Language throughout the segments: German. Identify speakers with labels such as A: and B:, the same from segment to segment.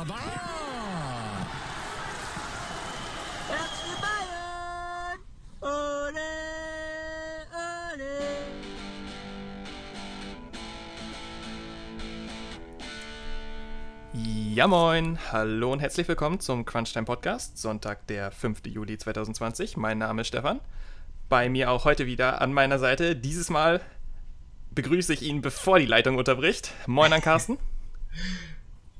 A: Baba!
B: FC Bayern! Ole, ole!
C: Ja moin, hallo und herzlich willkommen zum Crunchtime Podcast, Sonntag, der 5. Juli 2020. Mein Name ist Stefan. Bei mir auch heute wieder an meiner Seite. Dieses Mal begrüße ich ihn, bevor die Leitung unterbricht. Moin an Carsten.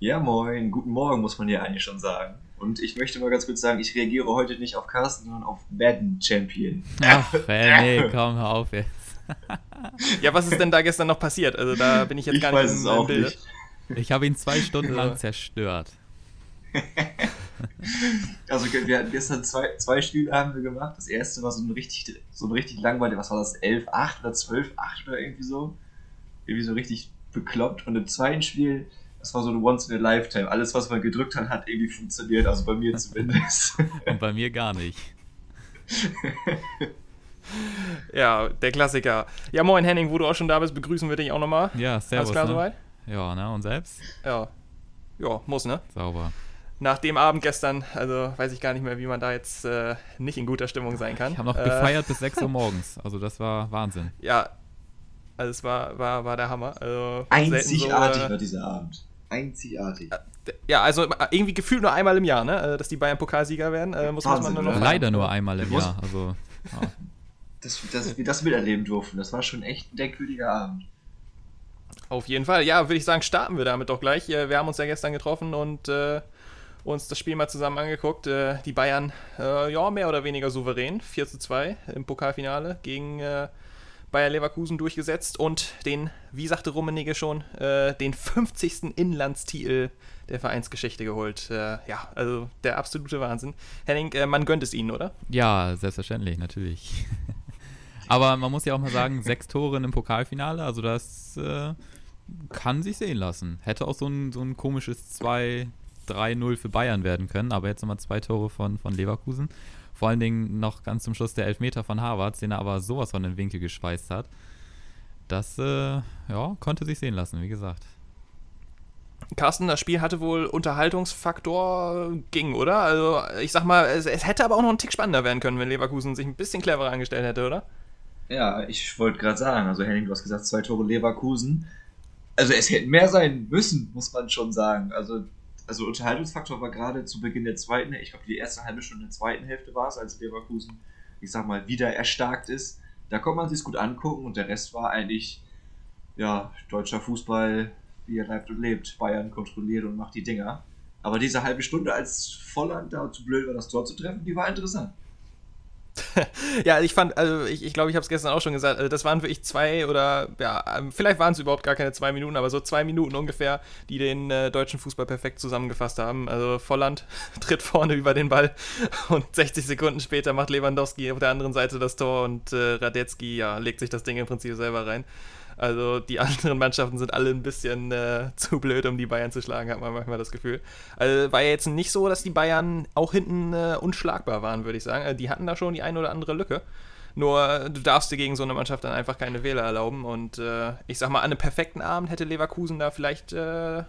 D: Ja, moin, guten Morgen, muss man ja eigentlich schon sagen. Und ich möchte mal ganz kurz sagen, ich reagiere heute nicht auf Carsten, sondern auf Madden Champion.
E: Ach, nee, komm, hör auf jetzt.
C: Ja, was ist denn da gestern noch passiert? Also da bin ich jetzt
D: Ich
C: gar
D: weiß
C: nicht
D: es
C: im, im
D: auch nicht.
E: Ich habe ihn zwei Stunden lang zerstört.
D: Also wir hatten gestern zwei, zwei Spiele haben wir gemacht. Das erste war so ein richtig, so ein richtig langweilig, was war das, 11-8 oder 12-8 oder irgendwie so. Irgendwie so richtig bekloppt. Und im zweiten Spiel, das war so ein Once in a Lifetime. Alles, was man gedrückt hat, hat irgendwie funktioniert. Also bei mir zumindest.
E: Und bei mir gar nicht.
C: Ja, der Klassiker. Ja, moin Henning, wo du auch schon da bist, begrüßen wir dich auch nochmal.
E: Ja,
C: Alles
E: servus.
C: klar
E: ne?
C: soweit?
E: Ja, ne, und selbst?
C: Ja. Ja, muss, ne?
E: Sauber.
C: Nach dem Abend gestern, also weiß ich gar nicht mehr, wie man da jetzt äh, nicht in guter Stimmung sein kann.
E: Ich habe noch
C: Äh,
E: gefeiert bis 6 Uhr morgens. Also das war Wahnsinn.
C: Ja, also es war, war, war der Hammer. Also
D: Einzigartig
C: So,
D: war
C: äh,
D: dieser Abend. Einzigartig.
C: ja, also irgendwie gefühlt nur einmal im Jahr, ne? äh, Dass die Bayern Pokalsieger werden. Äh, muss, muss man
D: Wahnsinn,
C: nur noch
D: oder?
E: Leider nur einmal im Jahr. Also, ja.
D: Dass, dass wir das miterleben durften, das war schon echt ein denkwürdiger Abend.
C: Auf jeden Fall. Ja, würde ich sagen, starten wir damit doch gleich. Äh, Wir haben uns ja gestern getroffen und äh, uns das Spiel mal zusammen angeguckt. Äh, die Bayern, äh, ja, mehr oder weniger souverän. 4 zu 2 im Pokalfinale gegen äh, Bayer Leverkusen durchgesetzt und den, wie sagte Rummenigge schon, äh, den 50. Inlandstitel der Vereinsgeschichte geholt. Äh, ja, also der absolute Wahnsinn. Henning, äh, man gönnt es ihnen, oder?
E: ja, selbstverständlich, natürlich. Aber man muss ja auch mal sagen, sechs Tore im Pokalfinale, also das äh, kann sich sehen lassen. Hätte auch so ein, so ein komisches 2-3-0 für Bayern werden können, aber jetzt nochmal zwei Tore von, von Leverkusen. Vor allen Dingen noch ganz zum Schluss der Elfmeter von Harvard, den er aber sowas von den Winkel geschweißt hat. Das äh, ja, konnte sich sehen lassen, wie gesagt.
C: Carsten, das Spiel hatte wohl Unterhaltungsfaktor, ging, oder? Also, ich sag mal, es, es hätte aber auch noch einen Tick spannender werden können, wenn Leverkusen sich ein bisschen cleverer angestellt hätte, oder?
D: Ja, ich wollte gerade sagen, also Henning, du hast gesagt, zwei Tore Leverkusen. Also es hätten mehr sein müssen, muss man schon sagen. Also, also Unterhaltungsfaktor war gerade zu Beginn der zweiten, ich glaube die erste halbe Stunde der zweiten Hälfte war es, als Leverkusen, ich sag mal, wieder erstarkt ist. Da konnte man sich gut angucken und der Rest war eigentlich, ja, deutscher Fußball, wie er bleibt und lebt. Bayern kontrolliert und macht die Dinger. Aber diese halbe Stunde, als Volland da zu blöd war, das Tor zu treffen, die war interessant.
C: Ja, ich fand, also ich glaube, ich, glaub, ich habe es gestern auch schon gesagt, also das waren wirklich zwei oder, ja, ähm, vielleicht waren es überhaupt gar keine zwei Minuten, aber so zwei Minuten ungefähr, die den äh, deutschen Fußball perfekt zusammengefasst haben. Also Volland tritt vorne über den Ball und 60 Sekunden später macht Lewandowski auf der anderen Seite das Tor und äh, Radetzky, ja, legt sich das Ding im Prinzip selber rein. Also die anderen Mannschaften sind alle ein bisschen äh, zu blöd, um die Bayern zu schlagen, hat man manchmal das Gefühl. Also war ja jetzt nicht so, dass die Bayern auch hinten äh, unschlagbar waren, würde ich sagen. Äh, die hatten da schon die eine oder andere Lücke. Nur äh, du darfst dir gegen so eine Mannschaft dann einfach keine Fehler erlauben. Und äh, ich sag mal, an einem perfekten Abend hätte Leverkusen da vielleicht äh,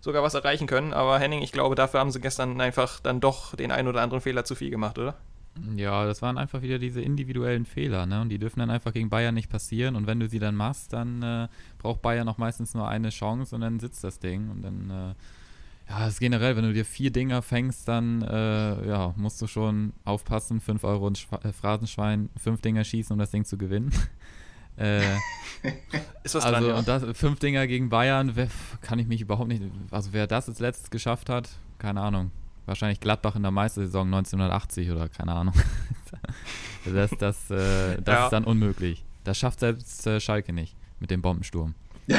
C: sogar was erreichen können. Aber Henning, ich glaube, dafür haben sie gestern einfach dann doch den einen oder anderen Fehler zu viel gemacht, oder?
E: Ja, das waren einfach wieder diese individuellen Fehler, ne? Und die dürfen dann einfach gegen Bayern nicht passieren. Und wenn du sie dann machst, dann äh, braucht Bayern noch meistens nur eine Chance und dann sitzt das Ding. Und dann, äh, ja, das ist generell, wenn du dir vier Dinger fängst, dann äh, ja, musst du schon aufpassen, 5 Euro ins Schwa- äh, Phrasenschwein, fünf Dinger schießen, um das Ding zu gewinnen. äh,
C: Ist was
E: also,
C: dran, ja.
E: und das, fünf Dinger gegen Bayern, wer, kann ich mich überhaupt nicht. Also, wer das als letztes geschafft hat, keine Ahnung. Wahrscheinlich Gladbach in der Meistersaison 1980 oder keine Ahnung. das das, äh, das
C: Ja.
E: ist dann unmöglich. Das schafft selbst äh, Schalke nicht mit dem Bombensturm.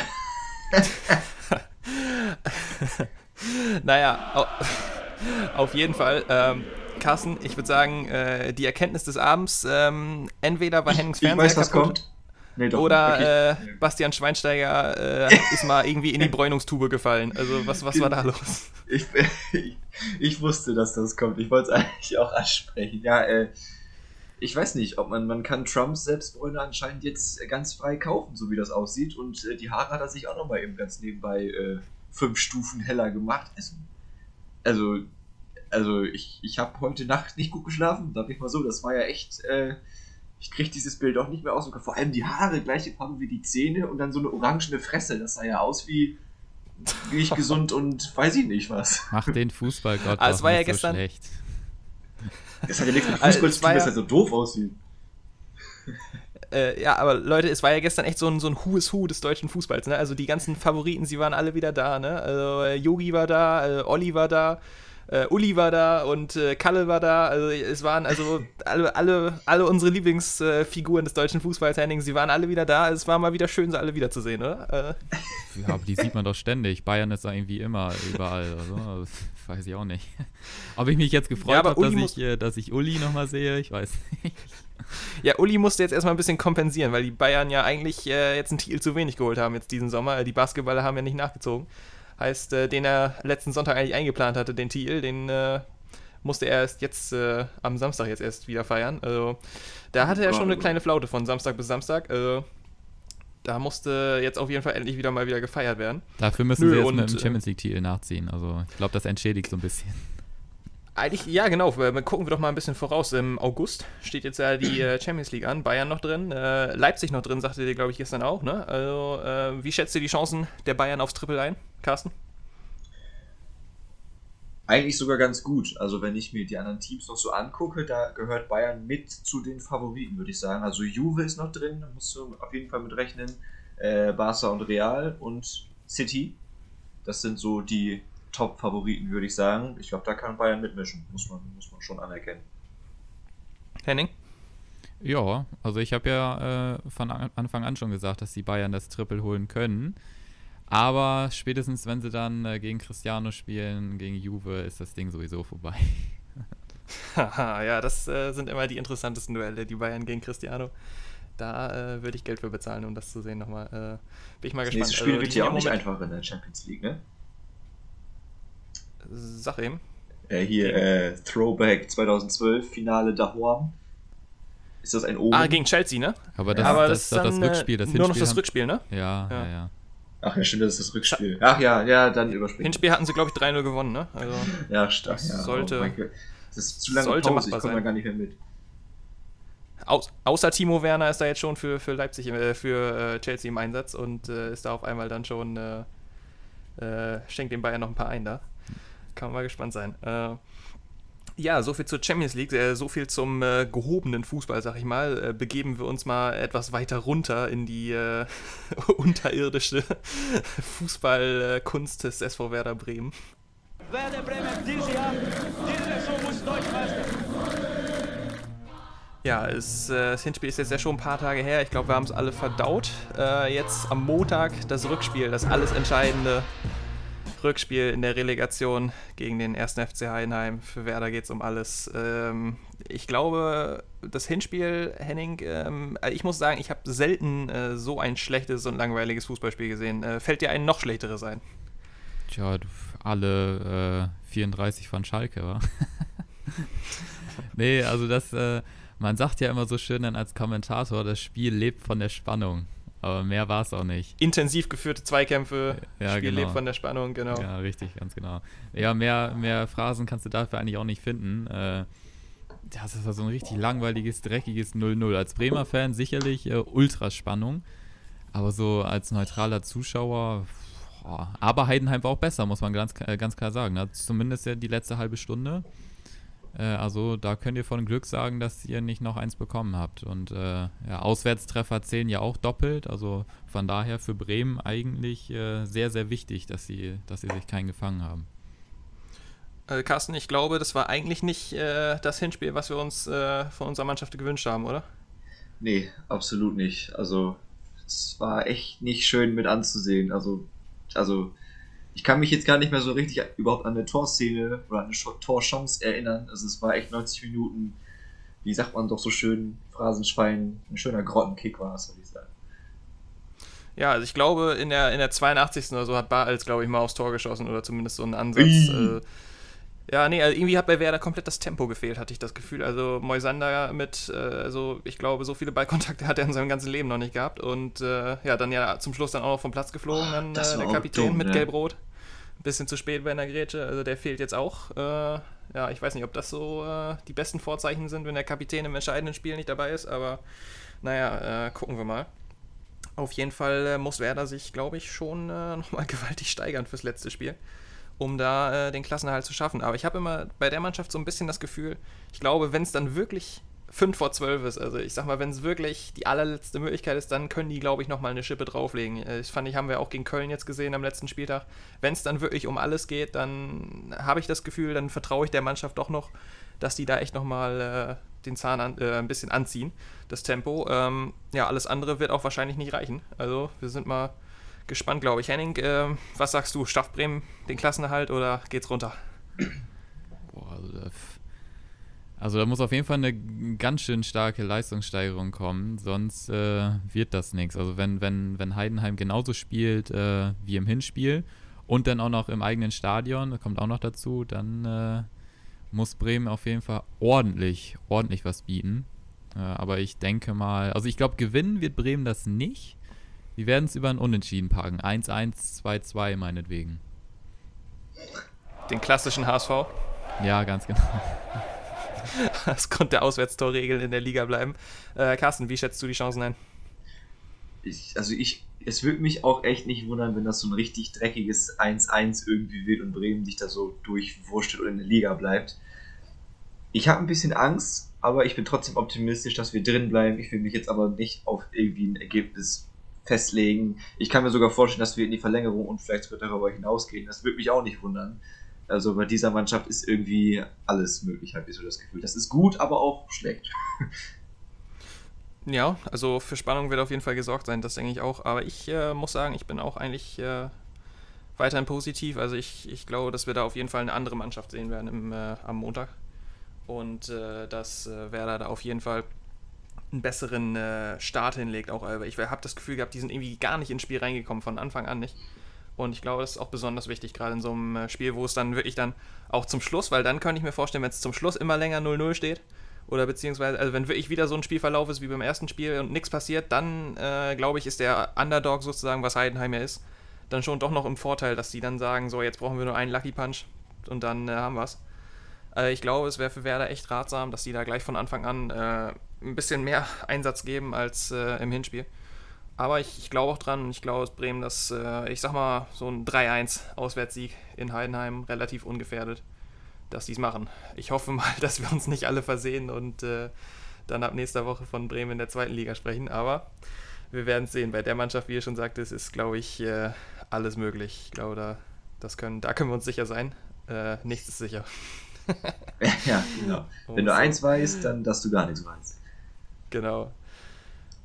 C: Naja, au auf jeden Fall. Ähm, Carsten, ich würde sagen, äh, die Erkenntnis des Abends, ähm, entweder war Hennings
D: Ich
C: Fernseher
D: weiß, was
C: kaputt,
D: kommt. Nee, doch,
C: oder äh, Bastian Schweinsteiger äh, ist mal irgendwie in die Bräunungstube gefallen. Also was, was war da los?
D: Ich, ich, ich wusste, dass das kommt. Ich wollte es eigentlich auch ansprechen. Ja, äh, ich weiß nicht, ob man, man kann Trumps Selbstbräune anscheinend jetzt ganz frei kaufen, so wie das aussieht. Und äh, die Haare hat er sich auch nochmal eben ganz nebenbei äh, fünf Stufen heller gemacht. Also, also, also ich, ich habe heute Nacht nicht gut geschlafen, sag ich mal so. Das war ja echt, äh, ich kriege dieses Bild auch nicht mehr aus dem Kopf. Vor allem die Haare, gleiche Farbe wie die Zähne und dann so eine orangene Fresse. Das sah ja aus wie nicht gesund und weiß ich nicht was.
E: Mach den Fußballgott
C: Ah, es war ja
E: nicht so
C: gestern-
E: schlecht.
D: Das hat ja nichts mit
C: Also,
D: Fußball zu
C: war
D: tun, dass
C: ja-
D: er so doof aussieht.
C: Äh, ja, aber Leute, es war ja gestern echt so ein, so ein Who is Who des deutschen Fußballs. Ne? Also die ganzen Favoriten, sie waren alle wieder da. Ne? Also äh, Yogi war da, äh, Olli war da, äh, Uli war da und äh, Kalle war da. Also es waren also alle, alle, alle unsere Lieblingsfiguren des deutschen Fußballs, Henning, sie waren alle wieder da. Es war mal wieder schön, sie alle wiederzusehen, oder? Äh,
E: Ja, aber die sieht man doch ständig. Bayern ist da irgendwie immer überall. Also, weiß ich auch nicht. Ob ich mich jetzt gefreut
C: Ja,
E: habe, dass ich, äh, dass ich Uli nochmal sehe, ich weiß nicht.
C: Ja, Uli musste jetzt erstmal ein bisschen kompensieren, weil die Bayern ja eigentlich äh, jetzt einen Titel zu wenig geholt haben jetzt diesen Sommer. Die Basketballer haben ja nicht nachgezogen. Heißt, äh, den er letzten Sonntag eigentlich eingeplant hatte, den Titel, den äh, musste er erst jetzt äh, am Samstag jetzt erst wieder feiern. Also, da hatte er schon eine kleine Flaute von Samstag bis Samstag. Also, da musste jetzt auf jeden Fall endlich wieder mal wieder gefeiert werden.
E: Dafür müssen
C: Nö,
E: sie jetzt
C: und,
E: mit dem
C: äh,
E: Champions League-Titel nachziehen. Also ich glaube, das entschädigt so ein bisschen.
C: Eigentlich, ja, genau. Gucken wir doch mal ein bisschen voraus. Im August steht jetzt ja die äh, Champions League an. Bayern noch drin, äh, Leipzig noch drin, sagte dir, glaube ich, gestern auch. Ne? Also, äh, wie schätzt du die Chancen der Bayern aufs Triple ein, Carsten?
D: Eigentlich sogar ganz gut. Also wenn ich mir die anderen Teams noch so angucke, da gehört Bayern mit zu den Favoriten, würde ich sagen. Also Juve ist noch drin, da musst du auf jeden Fall mit rechnen. Äh, Barca und Real und City. Das sind so die Top-Favoriten, würde ich sagen. Ich glaube, da kann Bayern mitmischen, muss man, muss man schon anerkennen.
C: Henning?
E: Ja, also ich habe ja äh, von an- Anfang an schon gesagt, dass die Bayern das Triple holen können. Aber spätestens, wenn sie dann äh, gegen Cristiano spielen, gegen Juve, ist das Ding sowieso vorbei.
C: Haha, ja, das äh, sind immer die interessantesten Duelle, die Bayern gegen Cristiano. Da äh, würde ich Geld für bezahlen, um das zu sehen nochmal. Äh, bin ich mal
D: Das
C: gespannt.
D: nächste Spiel
C: Also,
D: wird ja auch nicht einfach in der Champions League, ne?
C: Sag eben.
D: Äh, hier, äh, Throwback 2012, Finale Dahorn. Ist das ein Omen?
C: Ah, gegen Chelsea, ne?
E: Aber das,
C: Aber
E: das,
C: das,
E: ist doch das
C: dann, äh,
E: Rückspiel. Das
C: nur noch
E: Hinspiel
C: das Rückspiel, ne?
E: Ja,
C: Ja.
E: ja, ja.
D: Ach ja, stimmt, das ist das Rückspiel. Ach ja, ja, dann überspringen.
C: Hinspiel hatten sie, glaube ich, 3-0 gewonnen, ne? Also,
D: Ja, stark.
C: Das
D: Ja,
C: sollte-
D: oh das ist zu lange
C: sollte
D: Pause, ich
C: machbar
D: komme da gar nicht mehr mit.
C: Aus, außer Timo Werner ist da jetzt schon für, für Leipzig, äh, für äh, Chelsea im Einsatz und äh, ist da auf einmal dann schon, äh, äh, schenkt den Bayern noch ein paar ein da. Kann man mal gespannt sein. Äh, ja, so viel zur Champions League, äh, so viel zum äh, gehobenen Fußball, sag ich mal. Äh, begeben wir uns mal etwas weiter runter in die äh, unterirdische Fußballkunst des SV Werder Bremen.
B: Werder Bremen dieses Jahr, diese Saison muss Deutschmeister.
C: Ja, es, äh, das Hinspiel ist jetzt ja schon ein paar Tage her. Ich glaube, wir haben es alle verdaut. Äh, jetzt am Montag das Rückspiel, das alles entscheidende Rückspiel in der Relegation gegen den 1. FC Heidenheim. Für Werder geht es um alles. Ähm, ich glaube, das Hinspiel, Henning, ähm, äh, ich muss sagen, ich habe selten äh, so ein schlechtes und langweiliges Fußballspiel gesehen. Äh, fällt dir ein noch schlechteres ein?
E: Tja, alle äh, 34 von Schalke, wa? nee, also das, äh, man sagt ja immer so schön dann als Kommentator, das Spiel lebt von der Spannung. Aber mehr war es auch nicht.
C: Intensiv geführte Zweikämpfe,
E: Ja,
C: Spiel
E: genau.
C: lebt von der Spannung, genau.
E: Ja, richtig, ganz genau. Ja, mehr, mehr Phrasen kannst du dafür eigentlich auch nicht finden. Äh, das war so ein richtig langweiliges, dreckiges 0-0. Als Bremer-Fan sicherlich äh, Ultraspannung. Aber so als neutraler Zuschauer, boah, aber Heidenheim war auch besser, muss man ganz, äh, ganz klar sagen. Also zumindest ja die letzte halbe Stunde. Äh, also da könnt ihr von Glück sagen, dass ihr nicht noch eins bekommen habt. Und äh, ja, Auswärtstreffer zählen ja auch doppelt. Also von daher für Bremen eigentlich äh, sehr, sehr wichtig, dass sie, dass sie sich keinen gefangen haben.
C: Äh, Carsten, ich glaube, das war eigentlich nicht äh, das Hinspiel, was wir uns äh, von unserer Mannschaft gewünscht haben, oder?
D: Nee, absolut nicht. Also, es war echt nicht schön mit anzusehen. Also, also, ich kann mich jetzt gar nicht mehr so richtig überhaupt an eine Torszene oder an eine Torchance erinnern. Also, es war echt 90 Minuten, wie sagt man doch so schön, Phrasenschwein, ein schöner Grottenkick war es, würde ich sagen.
C: Ja, also ich glaube, in der, in der 82. oder so hat Bartels, glaube ich, mal aufs Tor geschossen oder zumindest so einen Ansatz. Äh, ja, nee, also irgendwie hat bei Werder komplett das Tempo gefehlt, hatte ich das Gefühl. Also Moisander mit, äh, also ich glaube, so viele Ballkontakte hat er in seinem ganzen Leben noch nicht gehabt. Und äh, ja, dann ja zum Schluss dann auch noch vom Platz geflogen, dann
D: Das
C: äh, der Kapitän
D: dumm,
C: mit
D: ne?
C: Gelb-Rot. ein bisschen zu spät bei einer Grätsche. Also der fehlt jetzt auch. Äh, ja, ich weiß nicht, ob das so äh, die besten Vorzeichen sind, wenn der Kapitän im entscheidenden Spiel nicht dabei ist, aber naja, äh, gucken wir mal. Auf jeden Fall muss Werder sich, glaube ich, schon nochmal gewaltig steigern fürs letzte Spiel, um da äh, den Klassenerhalt zu schaffen. Aber ich habe immer bei der Mannschaft so ein bisschen das Gefühl, ich glaube, wenn es dann wirklich 5 vor 12 ist. Also ich sag mal, wenn es wirklich die allerletzte Möglichkeit ist, dann können die, glaube ich, nochmal eine Schippe drauflegen. Äh, ich fand, ich haben wir auch gegen Köln jetzt gesehen am letzten Spieltag. Wenn es dann wirklich um alles geht, dann habe ich das Gefühl, dann vertraue ich der Mannschaft doch noch, dass die da echt nochmal äh, den Zahn an, äh, ein bisschen anziehen, das Tempo. Ähm, ja, alles andere wird auch wahrscheinlich nicht reichen. Also wir sind mal gespannt, glaube ich. Henning, äh, was sagst du? Schafft Bremen den Klassenerhalt oder geht's runter?
E: Boah, also also da muss auf jeden Fall eine ganz schön starke Leistungssteigerung kommen, sonst äh, wird das nichts. Also wenn, wenn, wenn Heidenheim genauso spielt äh, wie im Hinspiel und dann auch noch im eigenen Stadion, das kommt auch noch dazu, dann äh, muss Bremen auf jeden Fall ordentlich, ordentlich was bieten. Äh, aber ich denke mal, also ich glaube, gewinnen wird Bremen das nicht. Die werden es über ein Unentschieden packen. 1-1, 2-2 meinetwegen.
C: Den klassischen HSV?
E: Ja, ganz genau.
C: das konnte der Auswärtstorregel in der Liga bleiben. Äh, Carsten, wie schätzt du die Chancen ein?
D: Ich, also ich, es würde mich auch echt nicht wundern, wenn das so ein richtig dreckiges 1-1 irgendwie wird und Bremen sich da so durchwurschtelt oder in der Liga bleibt. Ich habe ein bisschen Angst, aber ich bin trotzdem optimistisch, dass wir drin bleiben. Ich will mich jetzt aber nicht auf irgendwie ein Ergebnis festlegen. Ich kann mir sogar vorstellen, dass wir in die Verlängerung und vielleicht sogar darüber hinausgehen. Das würde mich auch nicht wundern. Also bei dieser Mannschaft ist irgendwie alles möglich, habe ich so das Gefühl. Das ist gut, aber auch schlecht.
C: Ja, also für Spannung wird auf jeden Fall gesorgt sein, das denke ich auch. Aber ich äh, muss sagen, ich bin auch eigentlich äh, weiterhin positiv. Also ich, ich glaube, dass wir da auf jeden Fall eine andere Mannschaft sehen werden im, äh, am Montag. Und äh, dass äh, Werder da auf jeden Fall einen besseren äh, Start hinlegt. Auch ich habe das Gefühl gehabt, die sind irgendwie gar nicht ins Spiel reingekommen, von Anfang an nicht. Und ich glaube, das ist auch besonders wichtig, gerade in so einem äh, Spiel, wo es dann wirklich dann auch zum Schluss, weil dann könnte ich mir vorstellen, wenn es zum Schluss immer länger 0-0 steht, oder beziehungsweise, also wenn wirklich wieder so ein Spielverlauf ist wie beim ersten Spiel und nichts passiert, dann äh, glaube ich, ist der Underdog sozusagen, was Heidenheim ja ist, dann schon doch noch im Vorteil, dass die dann sagen, so jetzt brauchen wir nur einen Lucky Punch und dann äh, haben wir es. Äh, ich glaube, es wäre für Werder echt ratsam, dass die da gleich von Anfang an äh, ein bisschen mehr Einsatz geben als äh, im Hinspiel. Aber ich, ich glaube auch dran und ich glaube, dass Bremen das, äh, ich sag mal, so ein 3-1 Auswärtssieg in Heidenheim relativ ungefährdet, dass die es machen. Ich hoffe mal, dass wir uns nicht alle versehen und äh, dann ab nächster Woche von Bremen in der zweiten Liga sprechen. Aber wir werden es sehen. Bei der Mannschaft, wie ihr schon sagt, ist, ist glaube ich, äh, alles möglich. Ich glaube, da, das können, da können wir uns sicher sein. Äh, nichts ist sicher.
D: ja, genau. Wenn du eins weißt, dann dass du gar nichts weißt.
C: Genau.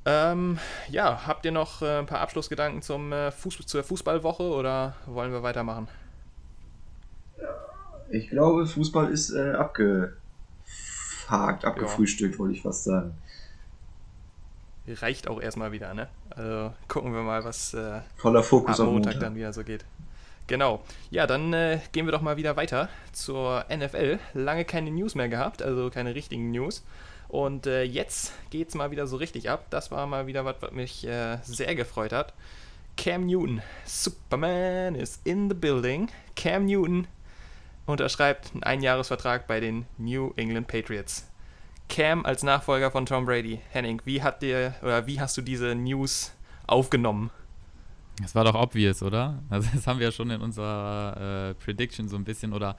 C: Ähm, ja, habt ihr noch äh, ein paar Abschlussgedanken zum, äh, Fuß zur Fußballwoche oder wollen wir weitermachen?
D: Ich glaube, Fußball ist äh, abgehakt, abgefrühstückt, ja. wollte ich fast sagen.
C: Reicht auch erstmal wieder, ne? Also gucken wir mal, was
D: äh, Voller Fokus
C: am Montag, Montag dann wieder so geht. Genau. Ja, dann äh, gehen wir doch mal wieder weiter zur NFL. Lange keine News mehr gehabt, also keine richtigen News. Und äh, jetzt geht es mal wieder so richtig ab. Das war mal wieder was, was mich äh, sehr gefreut hat. Cam Newton, Superman is in the building. Cam Newton unterschreibt einen Einjahresvertrag bei den New England Patriots. Cam als Nachfolger von Tom Brady. Henning, wie hat dir oder wie hast du diese News aufgenommen?
E: Das war doch obvious, oder? Also das haben wir ja schon in unserer äh, Prediction so ein bisschen oder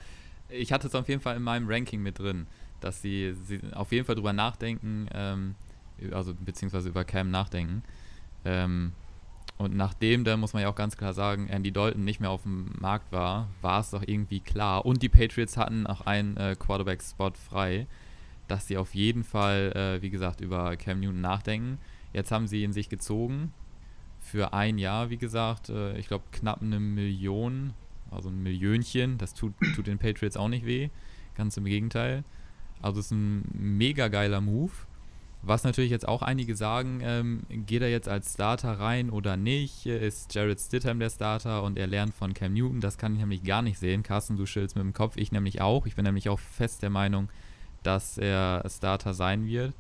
E: ich hatte es auf jeden Fall in meinem Ranking mit drin dass sie, sie auf jeden Fall drüber nachdenken, ähm, also beziehungsweise über Cam nachdenken. Ähm, und nachdem, da muss man ja auch ganz klar sagen, Andy Dalton nicht mehr auf dem Markt war, war es doch irgendwie klar. Und die Patriots hatten auch einen äh, Quarterback-Spot frei, dass sie auf jeden Fall, äh, wie gesagt, über Cam Newton nachdenken. Jetzt haben sie ihn sich gezogen für ein Jahr, wie gesagt. Äh, ich glaube, knapp eine Million, also ein Millionchen. Das tut, tut den Patriots auch nicht weh. Ganz im Gegenteil. Also es ist ein mega geiler Move. Was natürlich jetzt auch einige sagen, ähm, geht er jetzt als Starter rein oder nicht? Ist Jared Stidham der Starter und er lernt von Cam Newton? Das kann ich nämlich gar nicht sehen. Carsten, du schillst mit dem Kopf, ich nämlich auch. Ich bin nämlich auch fest der Meinung, dass er Starter sein wird.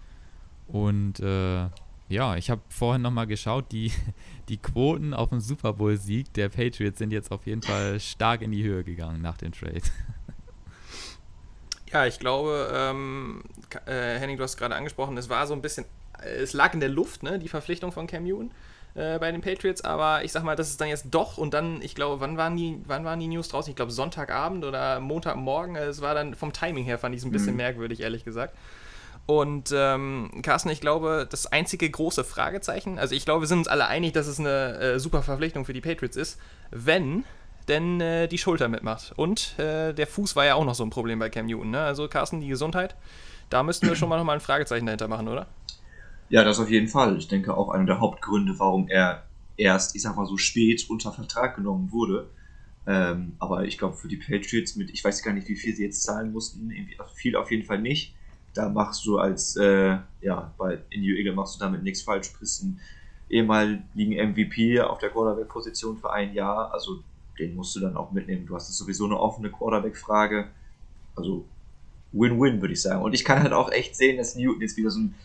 E: Und äh, Ja, ich habe vorhin nochmal geschaut, die, die Quoten auf den Super Bowl-Sieg der Patriots sind jetzt auf jeden Fall stark in die Höhe gegangen nach dem Trade.
C: Ja, ich glaube, ähm, äh, Henning, du hast gerade angesprochen, es war so ein bisschen, es lag in der Luft, ne, die Verpflichtung von Cam Newton äh, bei den Patriots, aber ich sag mal, das ist dann jetzt doch und dann, ich glaube, wann waren die, wann waren die News draußen? Ich glaube Sonntagabend oder Montagmorgen. Es war dann vom Timing her fand ich es ein bisschen mhm. merkwürdig, ehrlich gesagt. Und ähm, Carsten, ich glaube, das einzige große Fragezeichen, also ich glaube, wir sind uns alle einig, dass es eine äh, super Verpflichtung für die Patriots ist, wenn denn äh, die Schulter mitmacht. Und äh, der Fuß war ja auch noch so ein Problem bei Cam Newton. Ne? Also Carsten, die Gesundheit, da müssten wir schon mal nochmal ein Fragezeichen dahinter machen, oder?
D: Ja, das auf jeden Fall. Ich denke auch einer der Hauptgründe, warum er erst, ich sag mal so spät unter Vertrag genommen wurde. Ähm, aber ich glaube, für die Patriots mit, ich weiß gar nicht, wie viel sie jetzt zahlen mussten, viel auf jeden Fall nicht da machst du als, äh, ja, bei in New England machst du damit nichts falsch. Du bist ein ehemaligen MVP auf der Quarterback-Position für ein Jahr, also den musst du dann auch mitnehmen. Du hast sowieso eine offene Quarterback-Frage. Also Win-Win, würde ich sagen. Und ich kann halt auch echt sehen, dass Newton jetzt wieder so ein,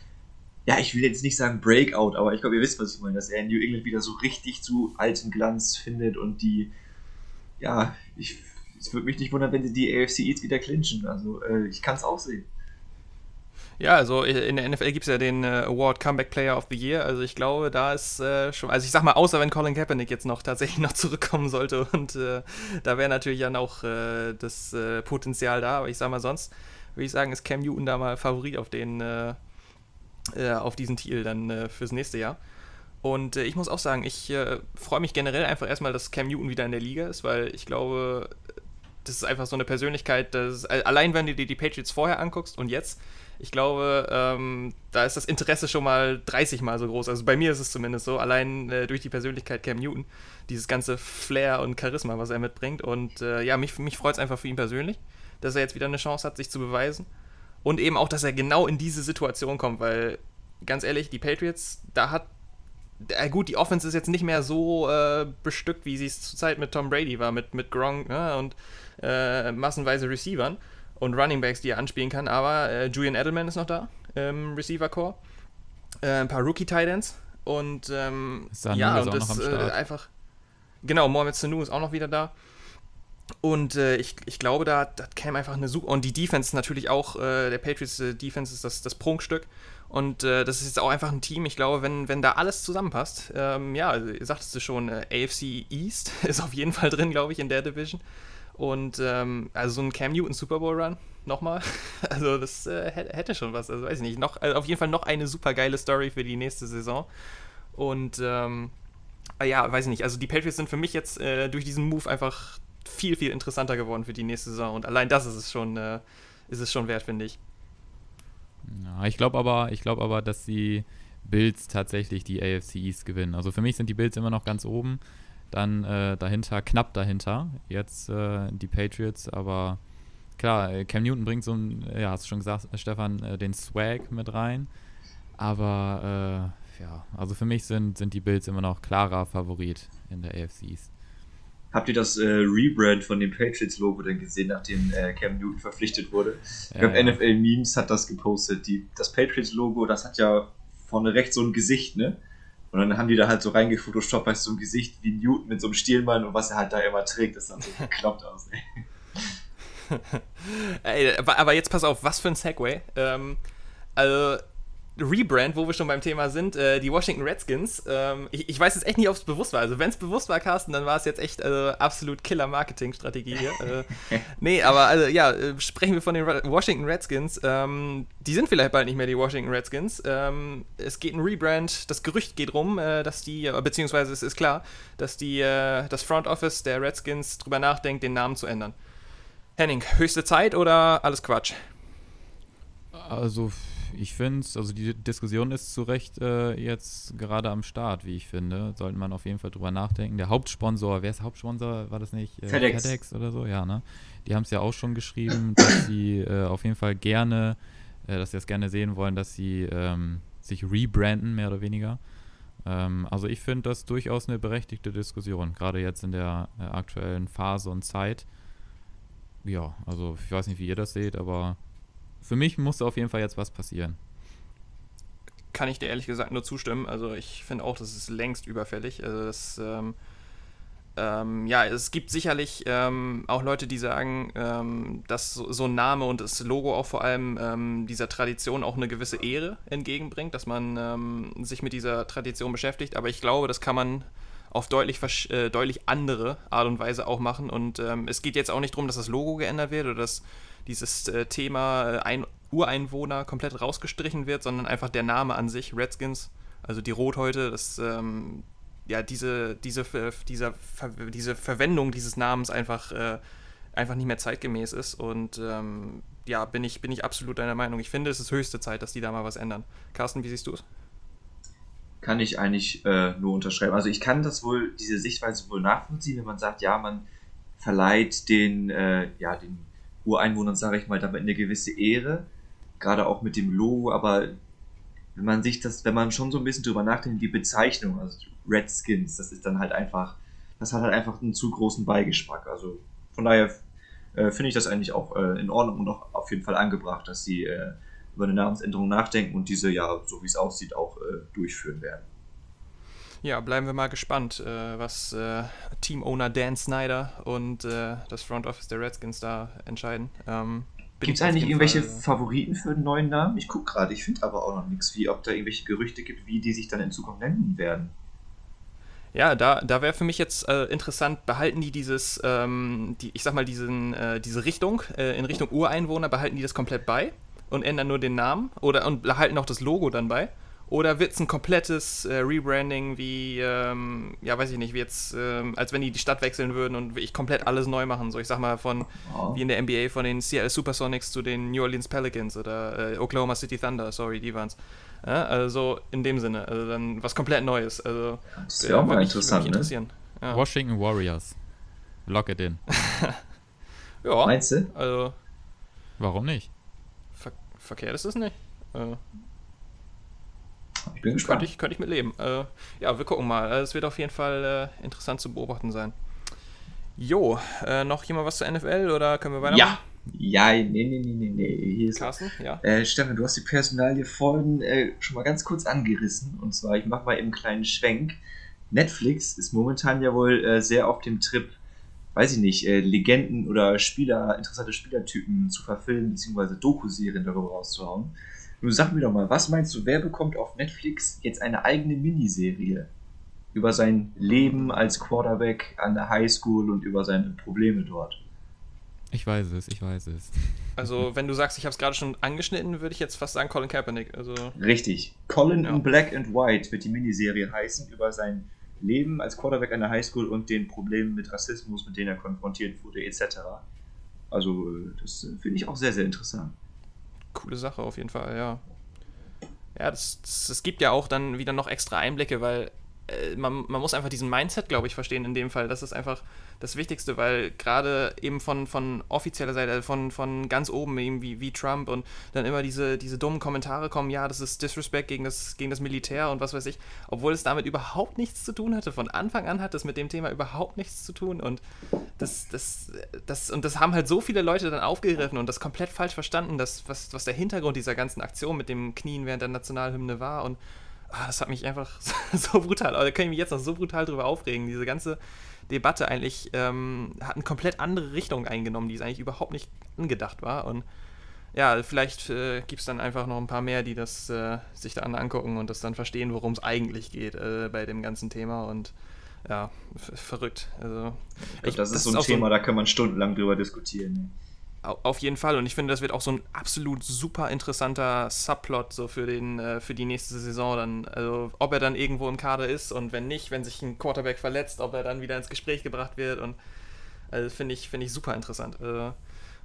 D: ja, ich will jetzt nicht sagen Breakout, aber ich glaube, ihr wisst, was ich meine, dass er in New England wieder so richtig zu alten Glanz findet und die, ja, ich, es würde mich nicht wundern, wenn sie die AFC East wieder clinchen. Also äh, ich kann es auch sehen.
C: Ja, also in der NFL gibt es ja den äh, Award Comeback Player of the Year. Also ich glaube, da ist äh, schon, also ich sag mal, außer wenn Colin Kaepernick jetzt noch tatsächlich noch zurückkommen sollte und äh, da wäre natürlich dann auch äh, das äh, Potenzial da. Aber ich sag mal, sonst würde ich sagen, ist Cam Newton da mal Favorit auf den, äh, auf diesen Titel dann fürs nächste Jahr. Und ich muss auch sagen, ich freue mich generell einfach erstmal, dass Cam Newton wieder in der Liga ist, weil ich glaube, das ist einfach so eine Persönlichkeit, dass, allein wenn du dir die Patriots vorher anguckst und jetzt, ich glaube, ähm, da ist das Interesse schon mal 30 Mal so groß. Also bei mir ist es zumindest so, allein äh, durch die Persönlichkeit Cam Newton, dieses ganze Flair und Charisma, was er mitbringt. Und äh, ja, mich, mich freut es einfach für ihn persönlich, dass er jetzt wieder eine Chance hat, sich zu beweisen. Und eben auch, dass er genau in diese Situation kommt, weil ganz ehrlich, die Patriots, da hat äh, gut, die Offense ist jetzt nicht mehr so äh, bestückt, wie sie es zurzeit mit Tom Brady war, mit, mit Gronk ne, und äh, massenweise Receivern und Running Backs, die er anspielen kann. Aber äh, Julian Edelman ist noch da im Receiver Core. Äh, ein paar Rookie Titans und ähm, ja, und das äh, einfach genau, Mohamed Sanu ist auch noch wieder da. Und äh, ich, ich glaube, da, da käme einfach eine super. Und die Defense ist natürlich auch, äh, der Patriots äh, Defense ist das, das Prunkstück. Und äh, das ist jetzt auch einfach ein Team. Ich glaube, wenn, wenn da alles zusammenpasst, ähm, ja, ihr sagtest es schon, äh, AFC East ist auf jeden Fall drin, glaube ich, in der Division. Und ähm, also so ein Cam Newton Super Bowl Run nochmal. Also das äh, hätte schon was. Also weiß ich nicht. Noch, also auf jeden Fall noch eine super geile Story für die nächste Saison. Und ähm, ah ja, weiß ich nicht. Also die Patriots sind für mich jetzt äh, durch diesen Move einfach viel, viel interessanter geworden für die nächste Saison. Und allein das ist es schon, äh, ist es schon wert, finde ich.
E: Ja, ich glaube aber, ich aber, dass die Bills tatsächlich die AFC East gewinnen. Also für mich sind die Bills immer noch ganz oben. Dann äh, dahinter, knapp dahinter, jetzt äh, die Patriots, aber klar, äh, Cam Newton bringt so ein, ja, hast du schon gesagt, Stefan, äh, den Swag mit rein. Aber äh, ja, also für mich sind, sind die Bills immer noch klarer Favorit in der AFC East.
D: Habt ihr das äh, Rebrand von dem Patriots-Logo denn gesehen, nachdem äh, Cam Newton verpflichtet wurde? Ich glaube, ja. NFL Memes hat das gepostet. Die, das Patriots-Logo, das hat ja vorne rechts so ein Gesicht, ne? Und dann haben die da halt so reingefotoshoppt bei so einem Gesicht wie Newton mit so einem Stielmann und was er halt da immer trägt, das sah so gekloppt aus, ey.
C: ey. aber jetzt pass auf, was für ein Segway. Ähm, also, Rebrand, wo wir schon beim Thema sind, äh, die Washington Redskins. Ähm, ich, ich, weiß jetzt echt nicht, ob es bewusst war. Also, wenn es bewusst war, Carsten, dann war es jetzt echt äh, absolut Killer-Marketing-Strategie hier. äh, nee, aber also, ja, äh, sprechen wir von den Washington Redskins. Ähm, die sind vielleicht bald nicht mehr die Washington Redskins. Ähm, es geht ein Rebrand. Das Gerücht geht rum, äh, dass die, äh, beziehungsweise es ist klar, dass die, das Front Office der Redskins drüber nachdenkt, den Namen zu ändern. Henning, höchste Zeit oder alles Quatsch?
E: Also ich finde es, also die Diskussion ist zu Recht äh, jetzt gerade am Start, wie ich finde. Sollte man auf jeden Fall drüber nachdenken. Der Hauptsponsor, wer ist Hauptsponsor? War das nicht
D: äh, FedEx.
E: FedEx oder so? Ja, ne? Die haben es ja auch schon geschrieben, dass sie äh, auf jeden Fall gerne, äh, dass sie das gerne sehen wollen, dass sie ähm, sich rebranden, mehr oder weniger. Ähm, also ich finde das durchaus eine berechtigte Diskussion, gerade jetzt in der äh, aktuellen Phase und Zeit. Ja, also ich weiß nicht, wie ihr das seht, aber für mich muss auf jeden Fall jetzt was passieren.
C: kann ich dir ehrlich gesagt nur zustimmen. Also ich finde auch, das ist längst überfällig. Also das, ähm, ähm, ja, es gibt sicherlich ähm, auch Leute, die sagen, ähm, dass so, so, ein Name und das Logo auch vor allem ähm, dieser Tradition auch eine gewisse Ehre entgegenbringt, dass man ähm, sich mit dieser Tradition beschäftigt. Aber ich glaube, das kann man auf deutlich, äh, deutlich andere Art und Weise auch machen. Und es geht jetzt auch nicht darum, dass das Logo geändert wird oder dass dieses äh, Thema äh, ein Ureinwohner komplett rausgestrichen wird, sondern einfach der Name an sich, Redskins, also die Rothäute, das, ähm, ja, diese, diese, dieser, diese Verwendung dieses Namens einfach, äh, einfach nicht mehr zeitgemäß ist. Und ähm, ja, bin ich, bin ich absolut deiner Meinung. Ich finde, es ist höchste Zeit, dass die da mal was ändern. Carsten, wie siehst du es?
D: Kann ich eigentlich äh, nur unterschreiben. Also ich kann das wohl, diese Sichtweise wohl nachvollziehen, wenn man sagt, ja, man verleiht den, äh, ja, den Ureinwohnern, sage ich mal, damit eine gewisse Ehre, gerade auch mit dem Logo, aber wenn man sich das, wenn man schon so ein bisschen drüber nachdenkt, die Bezeichnung, also Redskins, das ist dann halt einfach, das hat halt einfach einen zu großen Beigeschmack. Also von daher äh, finde ich das eigentlich auch äh, in Ordnung und auch auf jeden Fall angebracht, dass sie äh, über eine Namensänderung nachdenken und diese ja, so wie es aussieht, auch äh, durchführen werden.
C: Ja, bleiben wir mal gespannt, äh, was äh, Team-Owner Dan Snyder und das Front Office der Redskins da entscheiden. Ähm,
D: Gibt es eigentlich irgendwelche Fall, Favoriten für den neuen Namen? Ich gucke gerade, ich finde aber auch noch nichts, wie ob da irgendwelche Gerüchte gibt, wie die sich dann in Zukunft nennen werden.
C: Ja, da, da wäre für mich jetzt äh, interessant, behalten die dieses, ähm, die, ich sag mal, diesen, äh, diese Richtung, äh, in Richtung Ureinwohner, behalten die das komplett bei und ändern nur den Namen oder und behalten auch das Logo dann bei? Oder wird es ein komplettes äh, Rebranding wie, ähm, ja, weiß ich nicht, wie jetzt, ähm, als wenn die die Stadt wechseln würden und ich komplett alles neu machen? So, ich sag mal, von, oh. wie in der NBA, von den Seattle Supersonics zu den New Orleans Pelicans oder äh, Oklahoma City Thunder, sorry, die waren's. Ja, also in dem Sinne, also dann was komplett Neues. Also,
D: das wäre auch mal interessant, ne?
E: interessieren. Ja. Washington Warriors. Lock it in.
C: ja.
D: Meinst du?
C: Also.
E: Warum nicht?
C: Ver verkehrt ist es nicht. Äh,
D: ich bin gespannt.
C: Könnte ich, könnte ich mit leben. Äh, ja, wir gucken mal. Es wird auf jeden Fall äh, interessant zu beobachten sein. Jo, äh, noch jemand was zur NFL oder können wir weitermachen?
D: Ja. Ja, nee, nee, nee, nee, nee. Hier ist
C: Carsten, ja.
D: Äh, Stefan, du hast die Personalie vorhin äh, schon mal ganz kurz angerissen. Und zwar, ich mache mal eben einen kleinen Schwenk. Netflix ist momentan ja wohl äh, sehr auf dem Trip, weiß ich nicht, äh, Legenden oder Spieler, interessante Spielertypen zu verfilmen, beziehungsweise Doku-Serien darüber rauszuhauen. Nun sag mir doch mal, was meinst du, wer bekommt auf Netflix jetzt eine eigene Miniserie über sein Leben als Quarterback an der Highschool und über seine Probleme dort?
E: Ich weiß es, ich weiß es.
C: Also, wenn du sagst, ich habe es gerade schon angeschnitten, würde ich jetzt fast sagen Colin Kaepernick. Also
D: Richtig. Colin ja. in Black and White wird die Miniserie heißen über sein Leben als Quarterback an der Highschool und den Problemen mit Rassismus, mit denen er konfrontiert wurde, etc. Also, das finde ich auch sehr, sehr interessant
C: coole Sache auf jeden Fall, ja. Ja, das, gibt ja auch dann wieder noch extra Einblicke, weil man, man muss einfach diesen Mindset, glaube ich, verstehen in dem Fall. Das ist einfach das Wichtigste, weil gerade eben von, von offizieller Seite, also von, von ganz oben eben wie, wie Trump und dann immer diese, diese dummen Kommentare kommen, ja, das ist Disrespect gegen das, gegen das Militär und was weiß ich, obwohl es damit überhaupt nichts zu tun hatte. Von Anfang an hat es mit dem Thema überhaupt nichts zu tun und das, das, das, und das haben halt so viele Leute dann aufgegriffen und das komplett falsch verstanden, dass, was, was der Hintergrund dieser ganzen Aktion mit dem Knien während der Nationalhymne war und ah, das hat mich einfach so brutal, da kann ich mich jetzt noch so brutal drüber aufregen. Diese ganze Debatte eigentlich ähm, hat eine komplett andere Richtung eingenommen, die es eigentlich überhaupt nicht angedacht war. Und ja, vielleicht äh, gibt es dann einfach noch ein paar mehr, die das äh, sich da angucken und das dann verstehen, worum es eigentlich geht äh, bei dem ganzen Thema. Und ja, verrückt. Also,
D: ich glaub, das ist so ein Thema, so ein, da kann man stundenlang drüber diskutieren.
C: Auf jeden Fall. Und ich finde, das wird auch so ein absolut super interessanter Subplot so für, den, äh, für die nächste Saison dann. Also, ob er dann irgendwo im Kader ist und wenn nicht, wenn sich ein Quarterback verletzt, ob er dann wieder ins Gespräch gebracht wird. Und also finde ich, find ich super interessant. Also,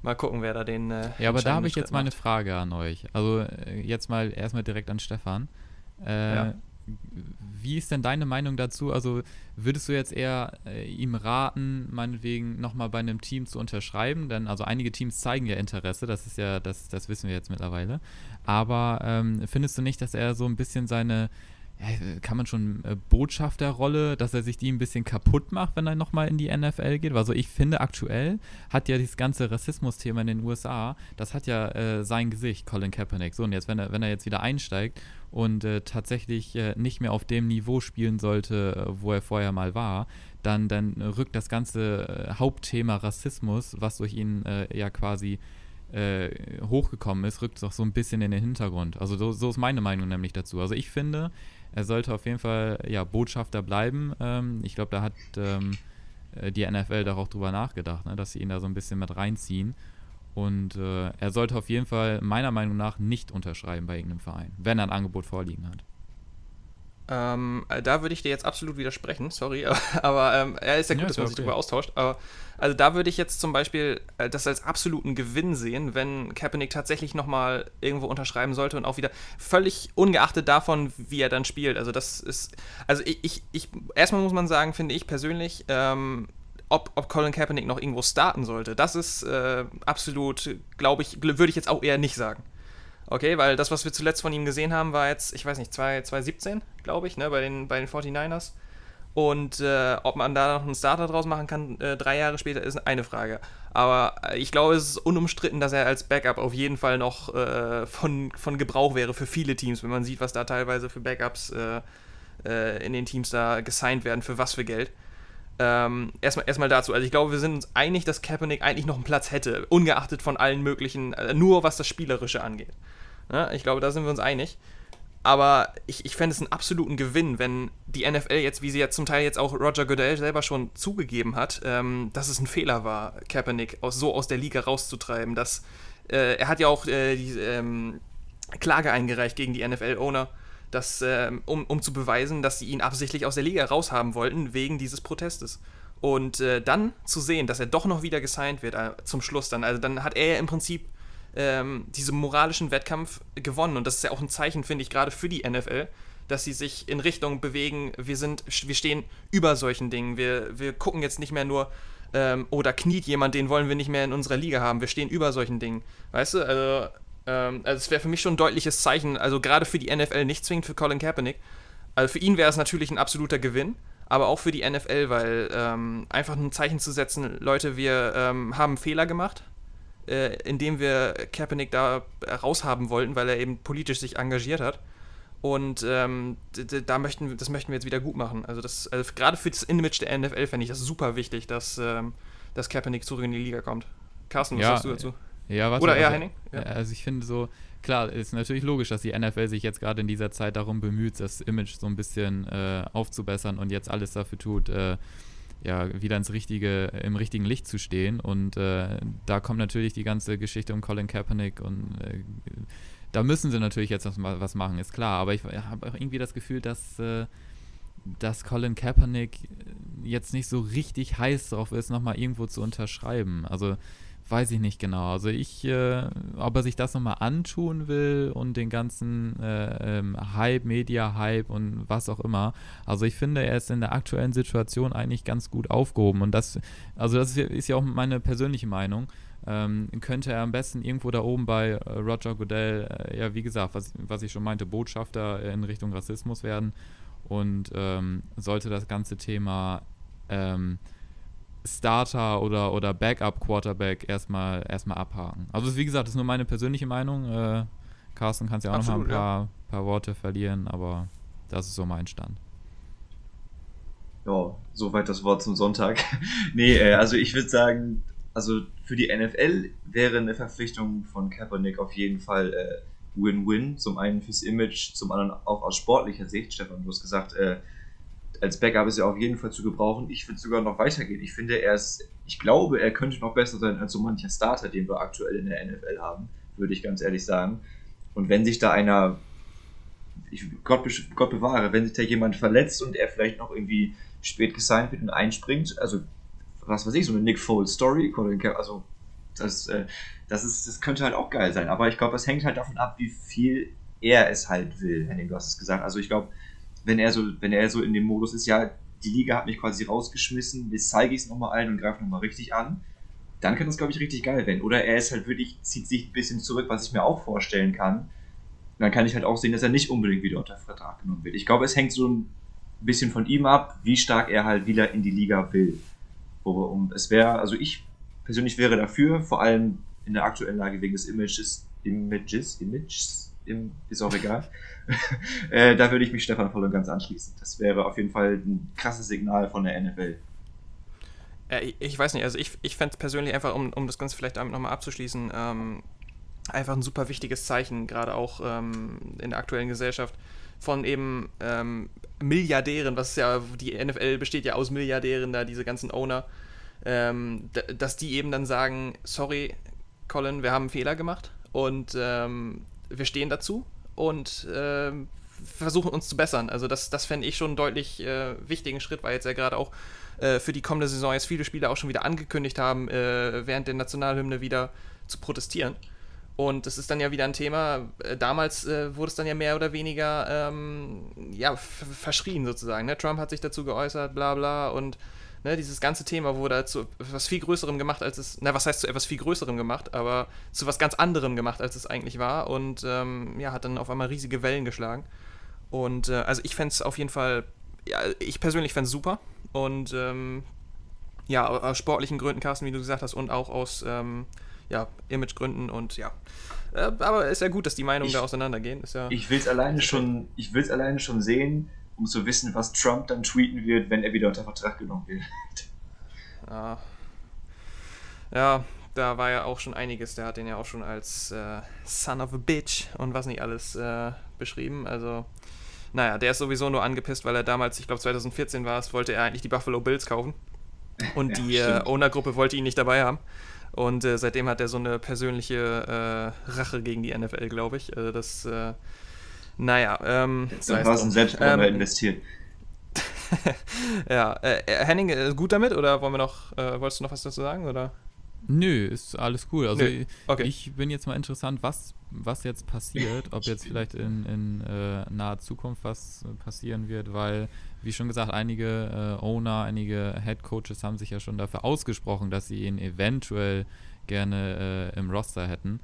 C: mal gucken, wer da den. Äh,
E: ja, aber da habe ich jetzt mal eine Frage an euch. Also, äh, jetzt mal erstmal direkt an Stefan. Äh, ja wie ist denn deine Meinung dazu? Also würdest du jetzt eher äh, ihm raten, meinetwegen nochmal bei einem Team zu unterschreiben? Denn also einige Teams zeigen ja Interesse, das ist ja, das, das wissen wir jetzt mittlerweile. Aber ähm, findest du nicht, dass er so ein bisschen seine kann man schon äh, Botschafterrolle, dass er sich die ein bisschen kaputt macht, wenn er nochmal in die NFL geht? Also ich finde aktuell hat ja dieses ganze Rassismus-Thema in den USA, das hat ja äh, sein Gesicht, Colin Kaepernick. So, und jetzt, wenn er, wenn er jetzt wieder einsteigt und äh, tatsächlich äh, nicht mehr auf dem Niveau spielen sollte, äh, wo er vorher mal war, dann, dann rückt das ganze äh, Hauptthema Rassismus, was durch ihn ja quasi hochgekommen ist, rückt es auch so ein bisschen in den Hintergrund. Also so, so ist meine Meinung nämlich dazu. Also ich finde, er sollte auf jeden Fall ja, Botschafter bleiben. Ähm, ich glaube, da hat ähm, äh, die NFL da auch drüber nachgedacht, ne, dass sie ihn da so ein bisschen mit reinziehen. Und äh, er sollte auf jeden Fall meiner Meinung nach nicht unterschreiben bei irgendeinem Verein, wenn er ein Angebot vorliegen hat.
C: Ähm, da würde ich dir jetzt absolut widersprechen, sorry, aber ähm, er ist ja gut, ja, dass man sich darüber austauscht. Aber also da würde ich jetzt zum Beispiel äh, das als absoluten Gewinn sehen, wenn Kaepernick tatsächlich nochmal irgendwo unterschreiben sollte und auch wieder völlig ungeachtet davon, wie er dann spielt. Also das ist, also ich, ich, ich erstmal muss man sagen, finde ich persönlich, ähm, ob, ob Colin Kaepernick noch irgendwo starten sollte, das ist äh, absolut, glaube ich, würde ich jetzt auch eher nicht sagen. Okay, weil das, was wir zuletzt von ihm gesehen haben, war jetzt, ich weiß nicht, 2017, glaube ich, ne, bei den, bei den 49ers. Und äh, ob man da noch einen Starter draus machen kann, äh, drei Jahre später, ist eine Frage. Aber äh, ich glaube, es ist unumstritten, dass er als Backup auf jeden Fall noch äh, von, von Gebrauch wäre für viele Teams, wenn man sieht, was da teilweise für Backups äh, äh, in den Teams da gesigned werden, für was für Geld. Ähm, erstmal, erstmal dazu. Also ich glaube, wir sind uns einig, dass Kaepernick eigentlich noch einen Platz hätte, ungeachtet von allen möglichen, nur was das Spielerische angeht. Ja, ich glaube, da sind wir uns einig. Aber ich, ich fände es einen absoluten Gewinn, wenn die NFL jetzt, wie sie jetzt zum Teil jetzt auch Roger Goodell selber schon zugegeben hat, ähm, dass es ein Fehler war, Kaepernick aus, so aus der Liga rauszutreiben. Dass, äh, er hat ja auch äh, die ähm, Klage eingereicht gegen die NFL-Owner, äh, um, um zu beweisen, dass sie ihn absichtlich aus der Liga raushaben wollten, wegen dieses Protestes. Und äh, dann zu sehen, dass er doch noch wieder gesigned wird äh, zum Schluss dann. Also dann hat er im Prinzip ähm, diesen moralischen Wettkampf gewonnen. Und das ist ja auch ein Zeichen, finde ich, gerade für die NFL, dass sie sich in Richtung bewegen, wir sind, wir stehen über solchen Dingen. Wir, wir gucken jetzt nicht mehr nur, ähm, oh, da kniet jemand, den wollen wir nicht mehr in unserer Liga haben. Wir stehen über solchen Dingen. Weißt du, also, ähm, also es wäre für mich schon ein deutliches Zeichen, also gerade für die NFL, nicht zwingend für Colin Kaepernick. Also für ihn wäre es natürlich ein absoluter Gewinn, aber auch für die NFL, weil ähm, einfach ein Zeichen zu setzen, Leute, wir ähm, haben Fehler gemacht, äh, indem wir Kaepernick da raushaben wollten, weil er eben politisch sich engagiert hat. Und ähm, da möchten, das möchten wir jetzt wieder gut machen. Also, das, also gerade für das Image der NFL fände ich das super wichtig, dass, ähm, dass Kaepernick zurück in die Liga kommt. Carsten, was
E: ja,
C: sagst du dazu?
E: Ja, was
C: Oder eher
E: also,
C: Henning? Ja.
E: Also ich finde so, klar, ist natürlich logisch, dass die NFL sich jetzt gerade in dieser Zeit darum bemüht, das Image so ein bisschen äh, aufzubessern und jetzt alles dafür tut, äh, ja, wieder ins richtige, im richtigen Licht zu stehen. Und äh, da kommt natürlich die ganze Geschichte um Colin Kaepernick und äh, da müssen sie natürlich jetzt was machen, ist klar. Aber ich habe auch irgendwie das Gefühl, dass, äh, dass Colin Kaepernick jetzt nicht so richtig heiß drauf ist, nochmal irgendwo zu unterschreiben. Also weiß ich nicht genau. Also ich, äh, ob er sich das nochmal antun will und den ganzen äh, ähm, Hype, Media-Hype und was auch immer. Also ich finde, er ist in der aktuellen Situation eigentlich ganz gut aufgehoben. Und das, also das ist, ja auch meine persönliche Meinung. Ähm, könnte er am besten irgendwo da oben bei äh, Roger Goodell, äh, ja wie gesagt, was, was ich schon meinte, Botschafter in Richtung Rassismus werden und ähm, sollte das ganze Thema ähm, Starter oder, oder Backup-Quarterback erstmal, erstmal abhaken. Also, wie gesagt, das ist nur meine persönliche Meinung. Äh, Carsten kannst ja auch Absolut, noch mal ein paar, ja. paar Worte verlieren, aber das ist so mein Stand.
D: Ja, soweit das Wort zum Sonntag. nee, äh, also ich würde sagen, also für die NFL wäre eine Verpflichtung von Kaepernick auf jeden Fall äh, Win-Win. Zum einen fürs Image, zum anderen auch aus sportlicher Sicht. Stefan, du hast gesagt, äh, als Backup ist er auf jeden Fall zu gebrauchen. Ich würde sogar noch weitergehen. Ich finde, er ist, ich glaube, er könnte noch besser sein als so mancher Starter, den wir aktuell in der NFL haben, würde ich ganz ehrlich sagen. Und wenn sich da einer, ich, Gott, Gott bewahre, wenn sich da jemand verletzt und er vielleicht noch irgendwie spät gesigned wird und einspringt, also was weiß ich, so eine Nick Foles Story, also das, äh, das, ist, das könnte halt auch geil sein. Aber ich glaube, das hängt halt davon ab, wie viel er es halt will. Henning, du hast es gesagt. Also ich glaube, wenn er so, wenn er so in dem Modus ist, ja, die Liga hat mich quasi rausgeschmissen, jetzt zeige ich es nochmal ein und greife nochmal richtig an, dann kann das, glaube ich, richtig geil werden. Oder er ist halt wirklich, zieht sich ein bisschen zurück, was ich mir auch vorstellen kann. dann kann ich halt auch sehen, dass er nicht unbedingt wieder unter Vertrag genommen wird. Ich glaube, es hängt so ein bisschen von ihm ab, wie stark er halt wieder in die Liga will. Und es wäre, also ich persönlich wäre dafür, vor allem in der aktuellen Lage wegen des Images, Images, Images, im, ist auch egal. äh, da würde ich mich Stefan voll und ganz anschließen. Das wäre auf jeden Fall ein krasses Signal von der NFL.
C: Äh, ich weiß nicht, also ich, ich fände es persönlich einfach, um, um das Ganze vielleicht damit nochmal abzuschließen, ähm, einfach ein super wichtiges Zeichen, gerade auch ähm, in der aktuellen Gesellschaft, von eben ähm, Milliardären, was ja, die NFL besteht ja aus Milliardären, da diese ganzen Owner, ähm, dass die eben dann sagen, sorry, Colin, wir haben einen Fehler gemacht und ähm, wir stehen dazu und ähm, versuchen uns zu bessern. Also das, das fände ich schon einen deutlich äh, wichtigen Schritt, weil jetzt ja gerade auch äh, für die kommende Saison jetzt viele Spieler auch schon wieder angekündigt haben, äh, während der Nationalhymne wieder zu protestieren. Und das ist dann ja wieder ein Thema. Äh, damals äh, wurde es dann ja mehr oder weniger ähm, ja, verschrien sozusagen. Ne? Trump hat sich dazu geäußert, bla bla. Und ne, dieses ganze Thema wurde zu etwas viel Größerem gemacht, als es, na, was heißt zu etwas viel Größerem gemacht, aber zu was ganz anderem gemacht, als es eigentlich war. Und ähm, ja, hat dann auf einmal riesige Wellen geschlagen. Und äh, also ich fände es auf jeden Fall, ja, ich persönlich fände es super. Und ähm, ja, aus sportlichen Gründen, Carsten, wie du gesagt hast, und auch aus ähm, ja, Imagegründen und ja. Äh, aber ist ja gut, dass die Meinungen ich, da auseinandergehen. Ist ja
D: ich will es alleine schon, ich will alleine schon sehen, um zu wissen, was Trump dann tweeten wird, wenn er wieder unter Vertrag genommen wird.
C: Ja. ja, da war ja auch schon einiges. Der hat den ja auch schon als äh, Son of a Bitch und was nicht alles äh, beschrieben. Also, naja, der ist sowieso nur angepisst, weil er damals, ich glaube 2014 war es, wollte er eigentlich die Buffalo Bills kaufen. Und ja, die äh, Owner-Gruppe wollte ihn nicht dabei haben. Und äh, seitdem hat er so eine persönliche äh, Rache gegen die NFL, glaube ich. Also das, äh, naja. Ähm,
D: Dann war es ein ähm, investiert.
C: ja, äh, äh, Henning, äh, gut damit oder wollen wir noch, wolltest du noch was dazu sagen? Oder?
E: Nö, ist alles cool. Also okay. ich bin jetzt mal interessant, was, was jetzt passiert, ob jetzt vielleicht in, in äh, naher Zukunft was passieren wird, weil, wie schon gesagt, einige äh, Owner, einige Head Coaches haben sich ja schon dafür ausgesprochen, dass sie ihn eventuell gerne äh, im Roster hätten.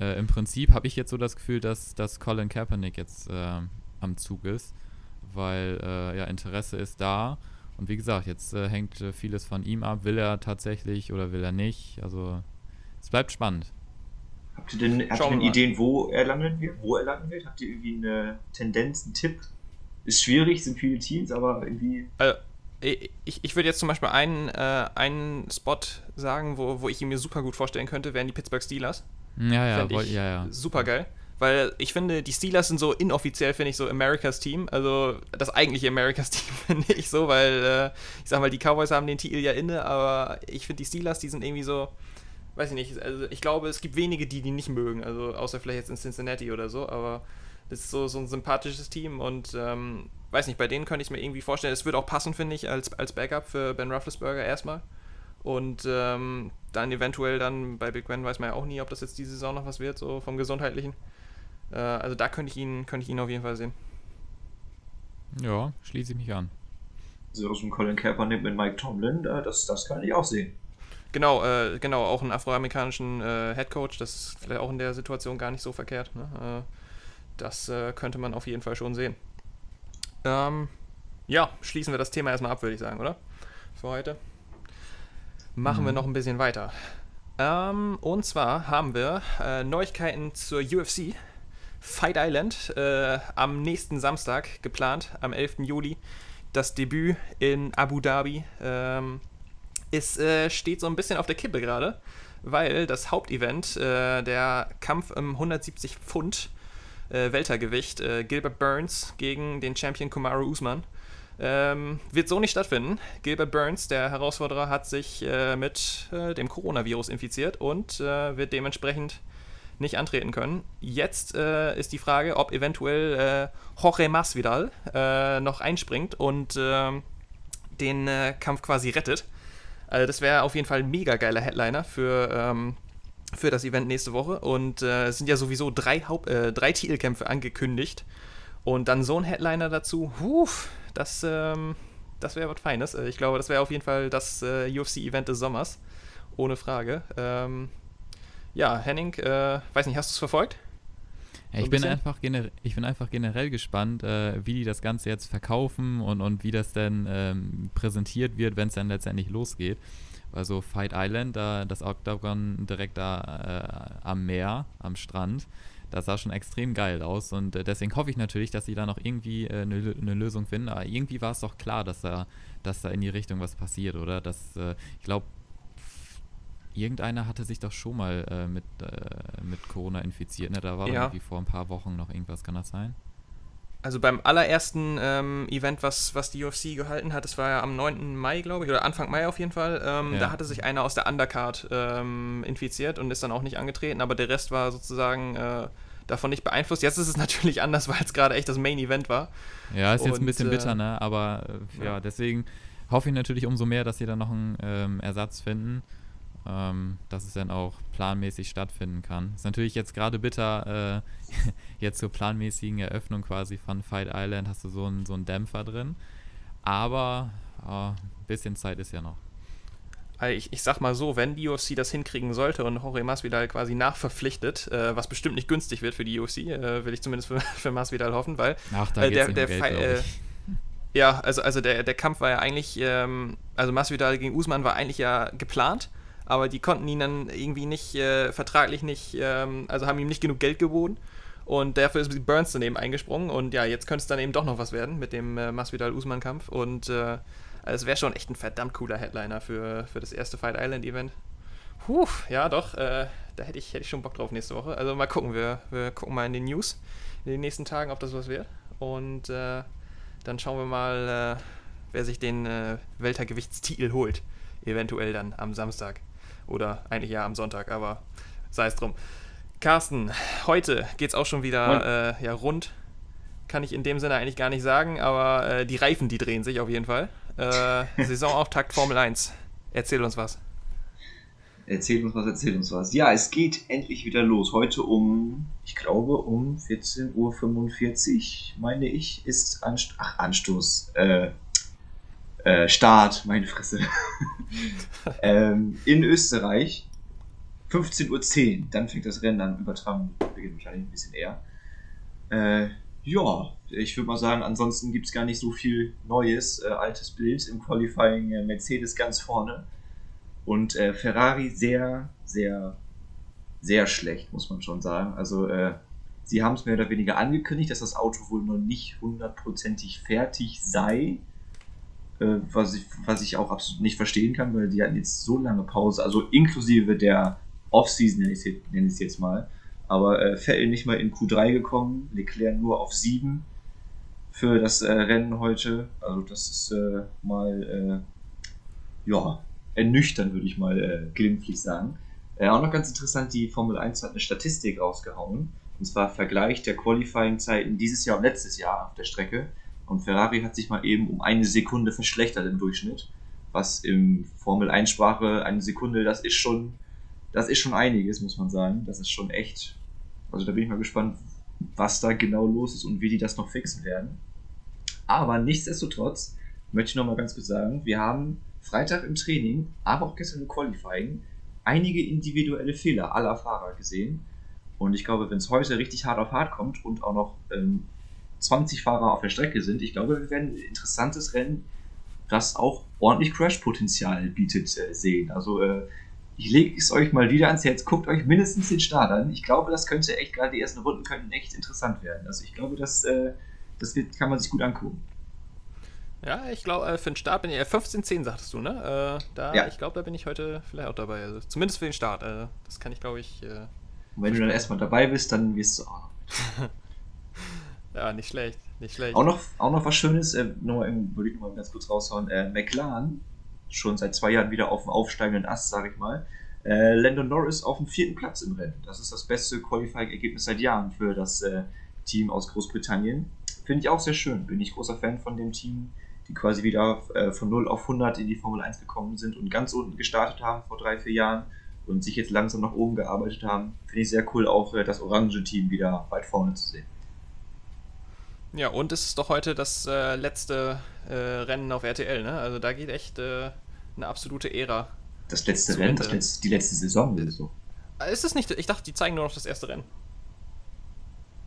E: Äh, Im Prinzip habe ich jetzt so das Gefühl, dass, dass Colin Kaepernick jetzt äh, am Zug ist, weil äh, ja Interesse ist da und wie gesagt, jetzt äh, hängt äh, vieles von ihm ab. Will er tatsächlich oder will er nicht? Also es bleibt spannend.
D: Habt ihr denn, habt ihr denn Ideen, wo er landen wird? Wo er landen wird? Habt ihr irgendwie eine Tendenz, einen Tipp? Ist schwierig, sind viele Teams, aber irgendwie.
C: Also, ich, ich würde jetzt zum Beispiel einen, äh, einen Spot sagen, wo, wo ich ihn mir super gut vorstellen könnte, wären die Pittsburgh Steelers.
E: Ja, ja, ich ja, ja.
C: Super geil. Weil ich finde, die Steelers sind so inoffiziell, finde ich, so Americas Team. Also das eigentliche Americas Team finde ich so, weil äh, ich sag mal, die Cowboys haben den Titel ja inne, aber ich finde die Steelers, die sind irgendwie so, weiß ich nicht, also ich glaube, es gibt wenige, die die nicht mögen. Also außer vielleicht jetzt in Cincinnati oder so, aber das ist so, so ein sympathisches Team und ähm, weiß nicht, bei denen könnte ich mir irgendwie vorstellen. Es würde auch passen, finde ich, als, als Backup für Ben Roethlisberger erstmal. Und ähm, dann eventuell dann bei Big Ben weiß man ja auch nie, ob das jetzt diese Saison noch was wird, so vom Gesundheitlichen. Äh, also da könnte ich, ihn, könnte ich ihn auf jeden Fall sehen.
E: Ja, schließe ich mich an.
D: So aus dem Colin Kaepernick mit Mike Tomlin, das, das kann ich auch sehen.
C: Genau, äh, genau, auch einen afroamerikanischen äh, Head Coach, das ist vielleicht auch in der Situation gar nicht so verkehrt. Ne? Äh, das äh, könnte man auf jeden Fall schon sehen. Ähm, ja, schließen wir das Thema erstmal ab, würde ich sagen, oder? Für heute. Machen mhm. wir noch ein bisschen weiter. Ähm, und zwar haben wir äh, Neuigkeiten zur UFC. Fight Island äh, am nächsten Samstag geplant, am 11. Juli. Das Debüt in Abu Dhabi. Ähm, es äh, steht so ein bisschen auf der Kippe gerade, weil das Hauptevent, äh, der Kampf im 170 Pfund äh, Weltergewicht, äh, Gilbert Burns gegen den Champion Kumaru Usman, ähm, wird so nicht stattfinden. Gilbert Burns, der Herausforderer, hat sich äh, mit äh, dem Coronavirus infiziert und äh, wird dementsprechend nicht antreten können. Jetzt äh, ist die Frage, ob eventuell äh, Jorge Masvidal äh, noch einspringt und ähm, den Kampf quasi rettet. Also das wäre auf jeden Fall ein mega geiler Headliner für, ähm, für das Event nächste Woche. Und es sind ja sowieso drei, Haupt drei Titelkämpfe angekündigt. Und dann so ein Headliner dazu, huf, das, ähm, das wäre was Feines. Äh, ich glaube, das wäre auf jeden Fall das äh, UFC-Event des Sommers. Ohne Frage. Ähm, ja, Henning, äh, weiß nicht, hast du es verfolgt?
E: Ja, ich, bin einfach ich bin einfach generell gespannt, äh, wie die das Ganze jetzt verkaufen und, und wie das denn ähm, präsentiert wird, wenn es dann letztendlich losgeht. Also Fight Island, da, das Octagon direkt da äh, am Meer, am Strand, das sah schon extrem geil aus und äh, deswegen hoffe ich natürlich, dass sie da noch irgendwie eine äh, ne Lösung finden. Aber irgendwie war es doch klar, dass da, dass da in die Richtung was passiert, oder? Dass, äh, ich glaube, irgendeiner hatte sich doch schon mal äh, mit, äh, mit Corona infiziert. Ne? Da war ja. irgendwie vor ein paar Wochen noch irgendwas, kann das sein?
C: Also beim allerersten ähm, Event, was, was die UFC gehalten hat, das war ja am 9. Mai, glaube ich, oder Anfang Mai auf jeden Fall, ähm, ja. da hatte sich einer aus der Undercard ähm, infiziert und ist dann auch nicht angetreten, aber der Rest war sozusagen äh, davon nicht beeinflusst. Jetzt ist es natürlich anders, weil es gerade echt das Main Event war.
E: Ja, ist und, jetzt ein bisschen bitter, äh, ne? Aber äh, ja, ja, deswegen hoffe ich natürlich umso mehr, dass sie da noch einen ähm, Ersatz finden ähm, dass es dann auch planmäßig stattfinden kann. Ist natürlich jetzt gerade bitter, äh, jetzt zur planmäßigen Eröffnung quasi von Fight Island hast du so einen so einen Dämpfer drin. Aber äh, ein bisschen Zeit ist ja noch.
C: Ich, ich sag mal so, wenn die UFC das hinkriegen sollte und Jorge Masvidal quasi nachverpflichtet, äh, was bestimmt nicht günstig wird für die UFC, äh, will ich zumindest für, für Masvidal hoffen, weil
E: Ach, da äh, der, der Geld, äh,
C: ja, also, also der, der Kampf war ja eigentlich, ähm, also Masvidal gegen Usman war eigentlich ja geplant aber die konnten ihn dann irgendwie nicht, äh, vertraglich nicht, ähm, also haben ihm nicht genug Geld geboten. Und dafür ist Burns daneben eingesprungen. Und ja, jetzt könnte es dann eben doch noch was werden mit dem äh, Masvidal-Usman-Kampf. Und äh, also es wäre schon echt ein verdammt cooler Headliner für, für das erste Fight Island-Event. Puh, ja doch, äh, da hätte ich, hätte ich schon Bock drauf nächste Woche. Also mal gucken, wir, wir gucken mal in den News in den nächsten Tagen, ob das was wird. Und äh, dann schauen wir mal, äh, wer sich den äh, Weltergewichtstitel holt. Eventuell dann am Samstag. Oder eigentlich ja am Sonntag, aber sei es drum. Carsten, heute geht es auch schon wieder äh, ja, rund. Kann ich in dem Sinne eigentlich gar nicht sagen, aber äh, die Reifen, die drehen sich auf jeden Fall. Äh, Saisonauftakt Formel 1. Erzähl uns was.
D: Erzähl uns was, erzähl uns was. Ja, es geht endlich wieder los. Heute um, ich glaube, um 14.45 Uhr, meine ich, ist Anst Ach, Anstoß. Äh, äh, Start, meine Fresse. ähm, in Österreich 15.10 Uhr, dann fängt das Rennen an, übertragen, beginnt wahrscheinlich ein bisschen eher. Äh, ja, ich würde mal sagen, ansonsten gibt es gar nicht so viel Neues. Äh, altes Bild im Qualifying, äh, Mercedes ganz vorne. Und äh, Ferrari sehr, sehr, sehr schlecht, muss man schon sagen. Also, äh, sie haben es mehr oder weniger angekündigt, dass das Auto wohl noch nicht hundertprozentig fertig sei äh, was, ich, was ich auch absolut nicht verstehen kann, weil die hatten jetzt so lange Pause, also inklusive der Offseason, nenne ich es jetzt mal. Aber äh, Vettel nicht mal in Q3 gekommen, Leclerc nur auf 7 für das äh, Rennen heute. Also das ist äh, mal, äh, ja, ernüchternd, würde ich mal äh, glimpflich sagen. Äh, auch noch ganz interessant, die Formel 1 hat eine Statistik rausgehauen. Und zwar Vergleich der Qualifying-Zeiten dieses Jahr und letztes Jahr auf der Strecke. Und Ferrari hat sich mal eben um eine Sekunde verschlechtert im Durchschnitt. Was im Formel 1 Sprache eine Sekunde, das ist schon, das ist schon einiges, muss man sagen. Das ist schon echt. Also da bin ich mal gespannt, was da genau los ist und wie die das noch fixen werden. Aber nichtsdestotrotz möchte ich noch mal ganz kurz sagen, wir haben Freitag im Training, aber auch gestern im Qualifying einige individuelle Fehler aller Fahrer gesehen. Und ich glaube, wenn es heute richtig hart auf hart kommt und auch noch ähm, 20 Fahrer auf der Strecke sind. Ich glaube, wir werden ein interessantes Rennen, das auch ordentlich Crash-Potenzial bietet, äh, sehen. Also äh, ich lege es euch mal wieder ans Herz, guckt euch mindestens den Start an. Ich glaube, das könnte echt, gerade die ersten Runden könnten echt interessant werden. Also ich glaube, das, äh, das wird, kann man sich gut angucken.
C: Ja, ich glaube, äh, für den Start bin ich, äh, 15-10 sagtest du, ne? Äh, da,
D: ja.
C: Ich glaube, da bin ich heute vielleicht auch dabei. Also, zumindest für den Start. Äh, das kann ich, glaube ich. Äh,
D: Und wenn du dann erstmal dabei bist, dann wirst du. Oh.
C: Ja, nicht schlecht, nicht schlecht.
D: Auch noch, auch noch was Schönes, äh, nur würde ich noch mal ganz kurz raushauen. Äh, McLaren, schon seit zwei Jahren wieder auf dem aufsteigenden Ast, sage ich mal. Äh, Landon Norris auf dem vierten Platz im Rennen. Das ist das beste Qualifying-Ergebnis seit Jahren für das äh, Team aus Großbritannien. Finde ich auch sehr schön. Bin ich großer Fan von dem Team, die quasi wieder äh, von 0 auf 100 in die Formel 1 gekommen sind und ganz unten gestartet haben vor drei, vier Jahren und sich jetzt langsam nach oben gearbeitet haben. Finde ich sehr cool, auch äh, das orange Team wieder weit vorne zu sehen.
C: Ja, und es ist doch heute das äh, letzte äh, Rennen auf RTL, ne? Also da geht echt äh, eine absolute Ära.
D: Das letzte Rennen, das letzte, die letzte Saison
C: ist so. Ist es nicht? Ich dachte, die zeigen nur noch das erste Rennen.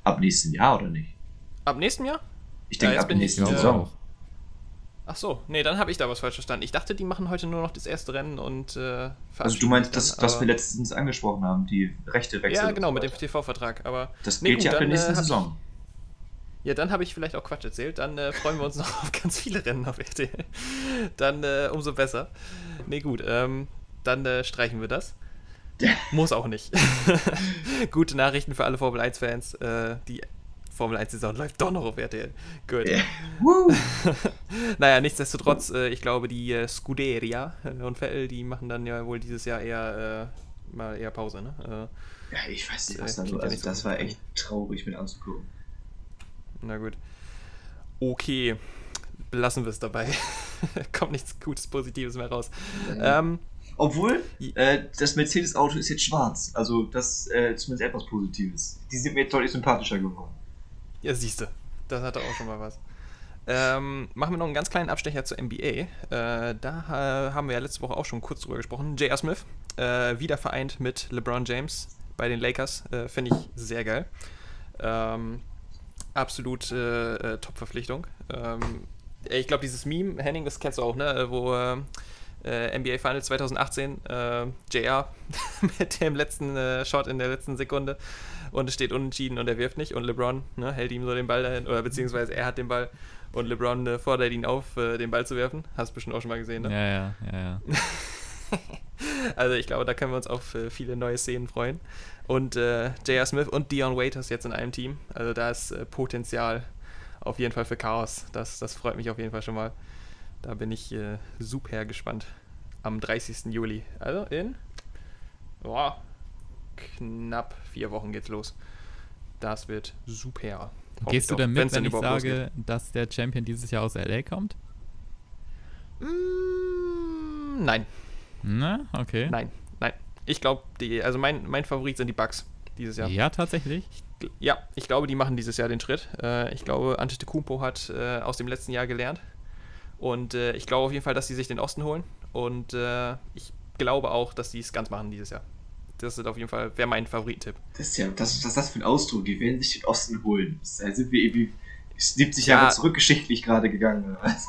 D: Ab nächstem Jahr oder nicht?
C: Ab nächstem Jahr?
D: Ich denke
C: jetzt
D: ab
C: ich,
D: nächsten
C: äh,
D: Saison.
C: Ach so, nee, dann habe ich da was falsch verstanden. Ich dachte, die machen heute nur noch das erste Rennen und äh,
D: Also du meinst das,
C: dann,
D: was wir letztens angesprochen haben, die rechte Wechsel.
C: Ja, genau, mit dem. TV-Vertrag. Aber
D: Das
C: Nee,
D: geht
C: gut,
D: ja ab der nächsten
C: äh, hab ich-
D: Saison.
C: Ja, dann habe ich vielleicht auch Quatsch erzählt. Dann äh, freuen wir uns noch auf ganz viele Rennen auf RTL. Dann äh, umso besser. Nee, gut. Ähm, dann äh, streichen wir das. Muss auch nicht. Gute Nachrichten für alle Formel 1-Fans. Äh, die Formel 1-Saison läuft doch noch auf RTL. Gut.
D: Woo!
C: Naja, nichtsdestotrotz, äh, ich glaube, die äh, Scuderia und Vettel, die machen dann ja wohl dieses Jahr eher mal eher Pause, ne?
D: Ja, ich weiß nicht, was da Also
C: so
D: das war echt traurig mit anzugucken.
C: Na gut. Okay. Belassen wir es dabei. Kommt nichts Gutes, Positives mehr raus. Ähm,
D: Obwohl, äh, das Mercedes-Auto ist jetzt schwarz. Also das äh, zumindest etwas Positives. Die sind mir jetzt deutlich sympathischer geworden.
C: ja, siehste. Das hatte auch schon mal was. Ähm, machen wir noch einen ganz kleinen Abstecher zur NBA. Äh, da äh, haben wir ja letzte Woche auch schon kurz drüber gesprochen. J.R. Smith, äh, wieder vereint mit LeBron James bei den Lakers. Äh, Finde ich sehr geil. Ähm, absolut äh, äh, Top-Verpflichtung. Ähm, ich glaube, dieses Meme, Henning, das kennst du auch, ne? Wo äh, äh, NBA Finals 2018, äh, JR mit dem letzten äh, Shot in der letzten Sekunde und es steht unentschieden und er wirft nicht und LeBron ne, hält ihm so den Ball dahin, oder beziehungsweise er hat den Ball und LeBron äh, fordert ihn auf, äh, den Ball zu werfen. Hast du bestimmt auch schon mal gesehen, ne?
E: Ja, ja, ja, ja.
C: Also ich glaube, da können wir uns auf äh, viele neue Szenen freuen. Und äh, J.R. Smith und Dion Waiters jetzt in einem Team. Also da ist äh, Potenzial auf jeden Fall für Chaos. Das, das freut mich auf jeden Fall schon mal. Da bin ich äh, super gespannt. Am 30. Juli. Also in boah, knapp vier Wochen geht's los. Das wird super.
E: Gehst du denn mit, wenn ich sage, dass der Champion dieses Jahr aus LA kommt?
C: losgeht? Mm, nein.
E: Na, okay.
C: Nein, nein. Ich glaube, die, also mein, mein Favorit sind die Bucks dieses Jahr.
E: Ja, tatsächlich.
C: Ja, ich glaube, die machen dieses Jahr den Schritt. Äh, ich glaube, Antetokounmpo hat äh, aus dem letzten Jahr gelernt. Und äh, ich glaube auf jeden Fall, dass sie sich den Osten holen. Und äh, ich glaube auch, dass sie es ganz machen dieses Jahr. Das ist auf jeden Fall, wäre mein Favorittipp.
D: Das ist ja, das, was ist das für ein Ausdruck? Die werden sich den Osten holen. Da sind wir irgendwie 70
C: Ja.
D: Jahre zurück geschichtlich gerade gegangen. oder was?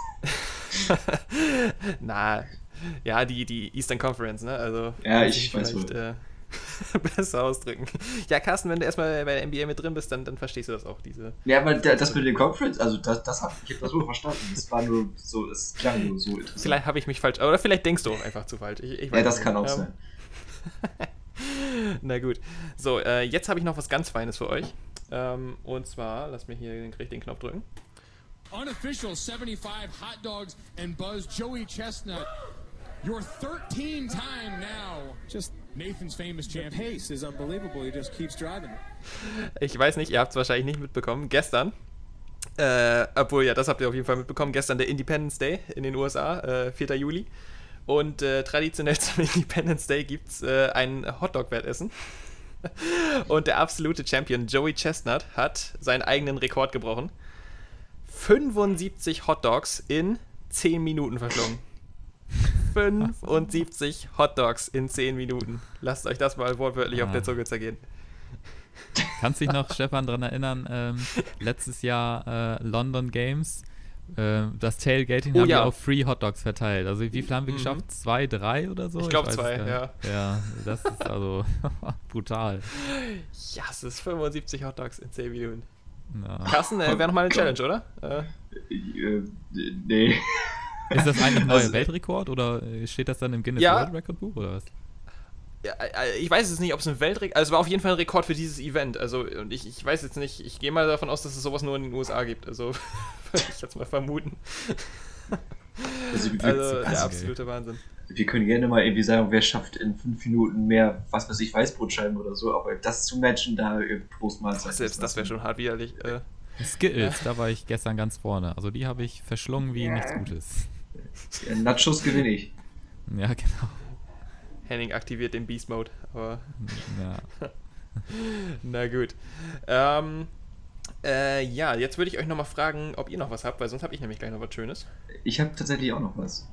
C: Na, ja, die, die Eastern Conference, ne? Also,
D: Ja, ich weiß
C: vielleicht, äh, besser ausdrücken. Ja, Carsten, wenn du erstmal bei der NBA mit drin bist, dann, dann verstehst du das auch, diese.
D: Ja, aber da- das mit den Conference, also das, das hab ich hab das wohl verstanden. Das war nur so, es klang nur so interessant.
C: Vielleicht habe ich mich falsch, oder vielleicht denkst du auch einfach zu falsch. Ich, ich
D: ja, das
C: nicht.
D: kann auch sein.
C: Na gut. So, äh, jetzt habe ich noch was ganz Feines für euch. Ähm, und zwar, lass mich hier den richtigen Knopf drücken.
A: Unofficial 75 hot dogs and Buzz Joey Chestnut. Your 13 time now.
F: Just
A: Nathan's famous
F: the
A: champion.
F: pace is unbelievable. He just keeps driving.
C: Ich weiß nicht, ihr habt es wahrscheinlich nicht mitbekommen. Gestern, äh, obwohl ja, das habt ihr auf jeden Fall mitbekommen, gestern der Independence Day in den USA, äh, 4. Juli. Und äh, traditionell zum Independence Day gibt es äh, ein Hotdog-Wettessen. Und der absolute Champion Joey Chestnut hat seinen eigenen Rekord gebrochen. 75 Hotdogs in 10 Minuten verschlungen. 75 Hotdogs in 10 Minuten. Lasst euch das mal wortwörtlich auf
E: Ah.
C: der Zunge zergehen.
E: Kannst dich noch, Stefan, daran erinnern, ähm, letztes Jahr äh, London Games, äh, das Tailgating
C: Oh
E: haben
C: ja.
E: wir auf Free Hotdogs verteilt. Also wie viel haben wir
C: Mhm.
E: geschafft? Zwei, drei oder so?
C: Ich glaub,
E: weiß es
C: zwei, ja.
E: Ja, das ist also brutal.
C: Ja, es ist 75 Hotdogs in 10 Minuten.
E: Ja.
C: Carsten, äh, wäre nochmal eine Challenge, oder? Äh,
D: Äh, nee.
E: Ist das eigentlich ein neuer
D: Also-
E: Weltrekord oder äh, steht das dann im Guinness
C: Ja.
E: World Record Buch oder was?
C: ja, äh, ich weiß jetzt nicht, ob es ein Weltrekord Also, es war auf jeden Fall ein Rekord für dieses Event. Also, und ich, ich weiß jetzt nicht, ich gehe mal davon aus, dass es sowas nur in den USA gibt. Also, würde ich jetzt mal vermuten.
D: Also, wir,
C: Also,
D: also,
C: der absolute Wahnsinn.
D: wir können gerne mal irgendwie sagen, wer schafft in fünf Minuten mehr, was weiß ich, Weißbrotscheiben oder so, aber das zu matchen, da äh, Prostmahlzeit.
C: Selbst das wäre schon hart widerlich. Äh,
E: Skittles, da war ich gestern ganz vorne. Also die habe ich verschlungen wie
D: Ja.
E: nichts Gutes.
D: Nachos gewinne ich.
E: Ja, genau.
C: Henning aktiviert den Beast Mode. Aber
E: Ja.
C: na gut. Ähm, äh, ja, jetzt würde ich euch nochmal fragen, ob ihr noch was habt, weil sonst habe ich nämlich gleich noch was Schönes.
D: Ich habe tatsächlich auch noch was.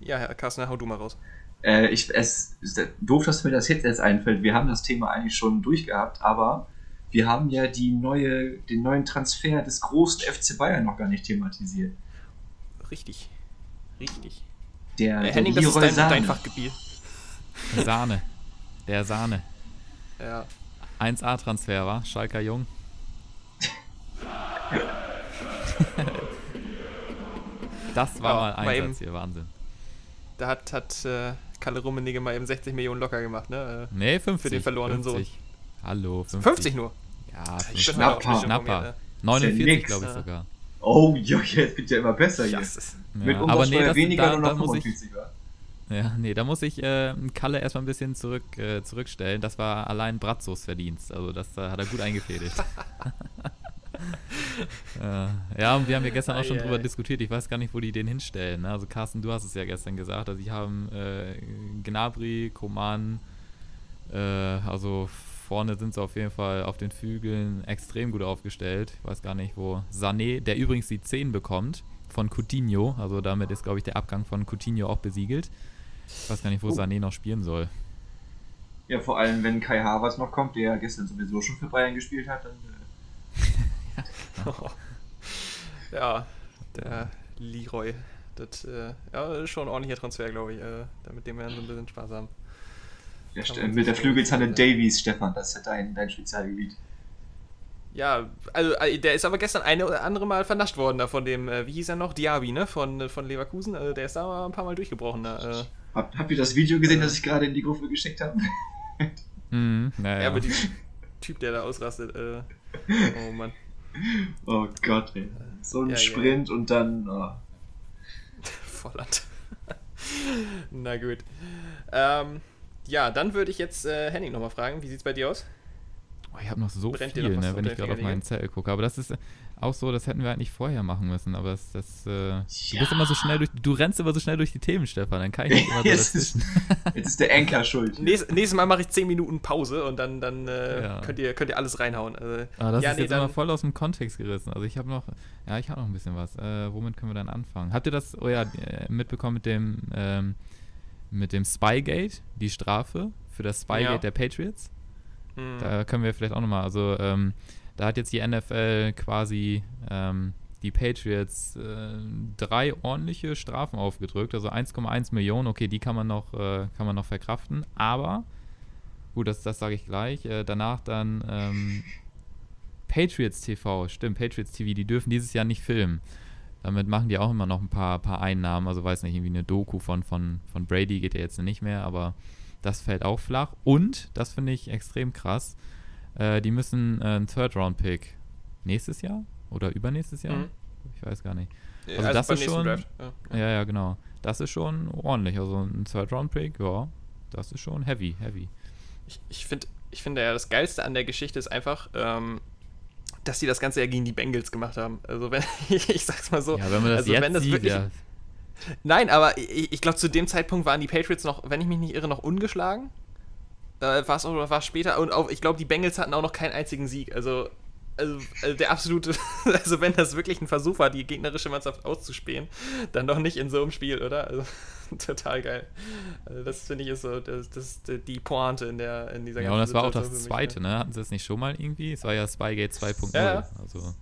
C: Ja, Herr Carsten, hau du mal raus.
D: Äh, ich, es ist doof, dass mir das jetzt erst einfällt. Wir haben das Thema eigentlich schon durchgehabt, aber wir haben ja die neue, den neuen Transfer des großen FC Bayern noch gar nicht thematisiert.
C: Richtig. Richtig.
D: Der,
C: Äh,
D: der
C: Henning, das ist dein,
D: Sahne.
C: dein Fachgebiet.
E: Sahne. Der Sahne.
C: Ja.
E: 1A-Transfer, war? Schalker Jung. das war
C: Ja,
E: mal Einsatz
C: eben-
E: hier, Wahnsinn.
C: Da hat, hat äh, Kalle Rummenigge mal eben 60 Millionen locker gemacht, ne?
E: Nee, 50.
C: Für den verlorenen
E: 50. Hallo,
C: Äh,
E: 50.
C: 50 nur.
E: Ja,
C: Ich
E: 50.
C: bin heute auch
D: Schnapper.
E: Schnapper.
C: ne?
E: 49,
D: nix.
E: glaube ich sogar.
D: Oh, ja, jetzt wird ja immer besser hier.
C: Ist,
D: Mit
E: Ja, aber
D: Umsatzsteuer
E: nee, das,
D: weniger
E: da,
D: nur noch
E: muss ich,
D: 45 war.
E: ja, nee, da muss ich äh, Kalle erstmal ein bisschen zurück, äh, zurückstellen. Das war allein Bratzos Verdienst. Also das äh, hat er gut eingefädelt. äh, ja, und wir haben ja gestern auch schon drüber diskutiert. Ich weiß gar nicht, wo die den hinstellen. Ne? Also Carsten, du hast es ja gestern gesagt. Also die haben äh, Gnabry, Koman, äh, also vorne sind sie auf jeden Fall auf den Flügeln extrem gut aufgestellt. Ich weiß gar nicht, wo Sané, der übrigens die 10 bekommt von Coutinho, also damit ist, glaube ich, der Abgang von Coutinho auch besiegelt. Ich weiß gar nicht, wo
D: Oh.
E: Sané noch spielen soll.
D: Ja, vor allem, wenn Kai Havertz noch kommt, der ja gestern sowieso schon für Bayern gespielt hat, dann. Äh,
C: ja, der Leroy. Das äh, ja, ist schon ein ordentlicher Transfer, glaube ich. Äh, da mit dem werden sie ein bisschen Spaß haben.
D: Der mit der Flügelzange. Davies, Stefan, das ist ja dein, dein Spezialgebiet.
C: Ja, also äh, der ist aber gestern eine oder andere Mal vernascht worden da von dem, äh, wie hieß er noch? Diaby, ne? Von, äh, von Leverkusen. Also der ist da mal ein paar Mal durchgebrochen. Da, äh,
D: Habt, habt ihr das Video gesehen, das ich gerade in die Gruppe geschickt habe?
E: Mhm, naja.
C: ja, mit diesem Typ, der da ausrastet. Äh, oh Mann.
D: Oh Gott, ey. So ein
C: Ja, ja.
D: Sprint und dann. Oh.
C: Volland. Na gut. Ähm, ja, dann würde ich jetzt äh, Henning nochmal fragen, wie sieht's bei dir aus?
E: Oh, ich habe noch so
C: Brennt
E: viel,
C: noch
E: ne, wenn ich gerade auf meinen Zettel gucke. Aber das ist äh, auch so, das hätten wir eigentlich vorher machen müssen. Aber das, das äh, du
D: Ja.
E: bist immer so schnell durch, du rennst immer so schnell durch die Themen, Stefan. Dann kann ich nicht immer so
D: Jetzt ist, jetzt ist der Enker schuld.
C: Nächstes, nächstes Mal mache ich 10 Minuten Pause und dann, dann äh,
E: Ja.
C: könnt, ihr, könnt ihr alles reinhauen. Also,
E: Aber das
C: ja,
E: ist
C: nee,
E: jetzt immer voll aus dem Kontext gerissen. Also ich habe noch, ja, ich habe noch ein bisschen was. Äh, womit können wir dann anfangen? Habt ihr das, oh ja, äh, mitbekommen mit dem, ähm, mit dem Spygate, die Strafe für das Spygate
C: Ja.
E: der Patriots?
C: hm,
E: Da können wir vielleicht auch nochmal, also ähm, da hat jetzt die NFL quasi ähm, die Patriots äh, drei ordentliche Strafen aufgedrückt, also 1,1 Millionen, okay, die kann man noch, äh, kann man noch verkraften, aber gut, das, das sage ich gleich, äh, danach dann ähm, Patriots TV, stimmt, Patriots TV, die dürfen dieses Jahr nicht filmen. Damit machen die auch immer noch ein paar, paar Einnahmen, also weiß nicht, irgendwie eine Doku von, von, von Brady geht ja jetzt nicht mehr, aber das fällt auch flach. Und, das finde ich extrem krass, äh, die müssen äh, einen Third-Round-Pick nächstes Jahr oder übernächstes Jahr?
C: Mhm.
E: Ich weiß gar nicht.
C: also
E: also das ist schon-
C: Draft. Ja.
E: Ja, ja, genau. Das ist schon ordentlich. Also ein Third-Round-Pick, ja, das ist schon heavy, heavy.
C: Ich, ich finde ich finde ja, das Geilste an der Geschichte ist einfach, ähm, dass die das Ganze ja gegen die Bengals gemacht haben. Also wenn, ich, sag's mal so.
E: Ja, wenn man das
C: also
E: jetzt
C: wenn das
E: sieht,
C: wirklich,
E: ja.
C: Nein, aber ich, ich glaube, zu dem Zeitpunkt waren die Patriots noch, wenn ich mich nicht irre, noch ungeschlagen. Äh, war es oder war es später? Und auch, ich glaube, die Bengals hatten auch noch keinen einzigen Sieg. Also, also, also der absolute, also wenn das wirklich ein Versuch war, die gegnerische Mannschaft auszuspähen, dann doch nicht in so einem Spiel, oder? Also, total geil. Also das finde ich ist so, das, das die Pointe in der in dieser
E: Ja, und das war auch das
C: mich,
E: zweite, ne? Hatten sie das nicht schon mal irgendwie? Es war ja Spygate 2.0.
C: Ja, ja.
E: Also,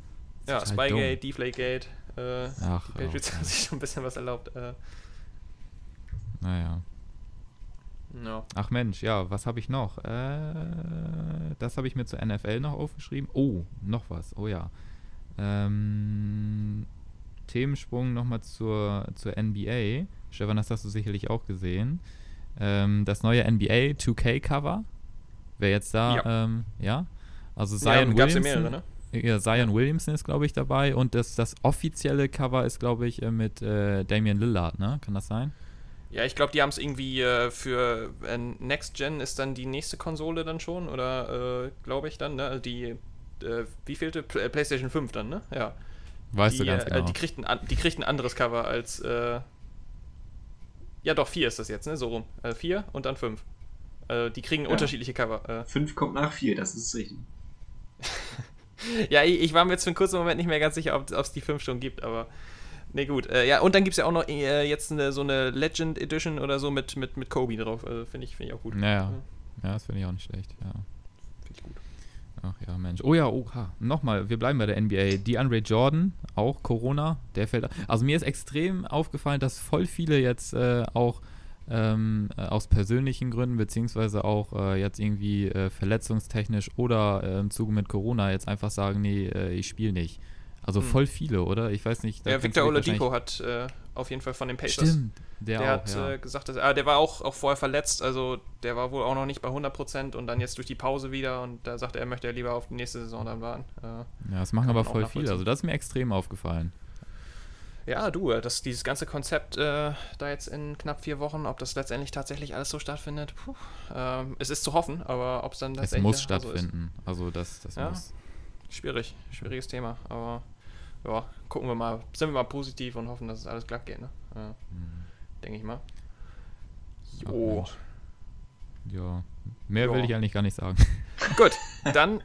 C: Ja, Spygate,
E: dumm.
C: Deflategate. Äh,
E: Ach,
C: die Patriots
E: ja.
C: haben sich schon ein bisschen was erlaubt. Äh,
E: Naja.
C: ja.
E: Ach Mensch, ja, was habe ich noch? Äh, das habe ich mir zur NFL noch aufgeschrieben. Oh, noch was. Oh ja. Ähm, Themensprung nochmal zur, zur NBA. Stefan, das hast du sicherlich auch gesehen. Ähm, das neue NBA 2K-Cover. Wer jetzt da,
C: Ja.
E: ähm, ja? Also Zion
C: ja
E: Williamson.
C: mehrere, ne?
E: Ja, Zion Williamson ist, glaube ich, dabei. Und das, das offizielle Cover ist, glaube ich, äh, mit äh, Damian Lillard, ne? Kann das sein?
C: Ja, ich glaube, die haben es irgendwie äh, für äh, Next Gen ist dann die nächste Konsole dann schon, oder äh, glaube ich dann, ne? Also Die, äh, wie äh, PlayStation 5 dann, ne? Ja.
E: Weißt
C: die,
E: du ganz genau.
C: die, kriegt ein, die kriegt ein anderes Cover als, äh, ja doch, 4 ist das jetzt, ne? So rum. Äh, 4 und dann 5. Äh, die kriegen
D: Ja.
C: unterschiedliche Cover. Äh,
D: 5 kommt nach 4, das ist richtig.
C: Ja, ich, ich war mir jetzt für einen kurzen Moment nicht mehr ganz sicher, ob es die 5 schon gibt, aber. Ne, gut. Äh, ja, und dann gibt es ja auch noch äh, jetzt eine, so eine Legend Edition oder so mit, mit, mit Kobe drauf. Also, Finde ich, find ich auch gut.
E: Naja. Ja, das finde ich auch nicht schlecht, ja. Ach ja, Mensch. Oh ja, oha. Nochmal, wir bleiben bei der NBA. DeAndre Jordan, auch Corona, der fällt. Also mir ist extrem aufgefallen, dass voll viele jetzt äh, auch ähm, äh, aus persönlichen Gründen, beziehungsweise auch äh, jetzt irgendwie äh, verletzungstechnisch oder äh, im Zuge mit Corona jetzt einfach sagen, nee, äh, ich spiele nicht. Also
C: Hm.
E: voll viele, oder? Ich weiß nicht.
C: Ja, Victor Oladipo hat auf jeden Fall von den Pacers.
E: Stimmt, der,
C: Der,
E: auch,
C: hat
E: ja.
C: äh, gesagt, dass, ah, der war auch, auch vorher verletzt, also der war wohl auch noch nicht bei 100% und dann jetzt durch die Pause wieder und da sagt er, er möchte lieber auf die nächste Saison dann warten. Äh,
E: ja, das machen aber voll viele. Also das ist mir extrem aufgefallen.
C: ja, du, äh, das, dieses ganze Konzept äh, da jetzt in knapp vier Wochen, ob das letztendlich tatsächlich alles so stattfindet, puh, ähm, es ist zu hoffen, aber ob es dann
E: Es
C: tatsächlich
E: muss
C: so
E: stattfinden. Also das, das
C: Ja.
E: muss.
C: Schwierig, schwieriges Thema, aber ja, gucken wir mal, sind wir mal positiv und hoffen, dass es alles glatt geht, ne? Ja,
E: Mhm.
C: Denke ich mal.
E: Ach,
C: Jo.
E: Mensch. Ja, mehr will
C: Ja.
E: ich eigentlich gar nicht sagen.
C: Gut, dann,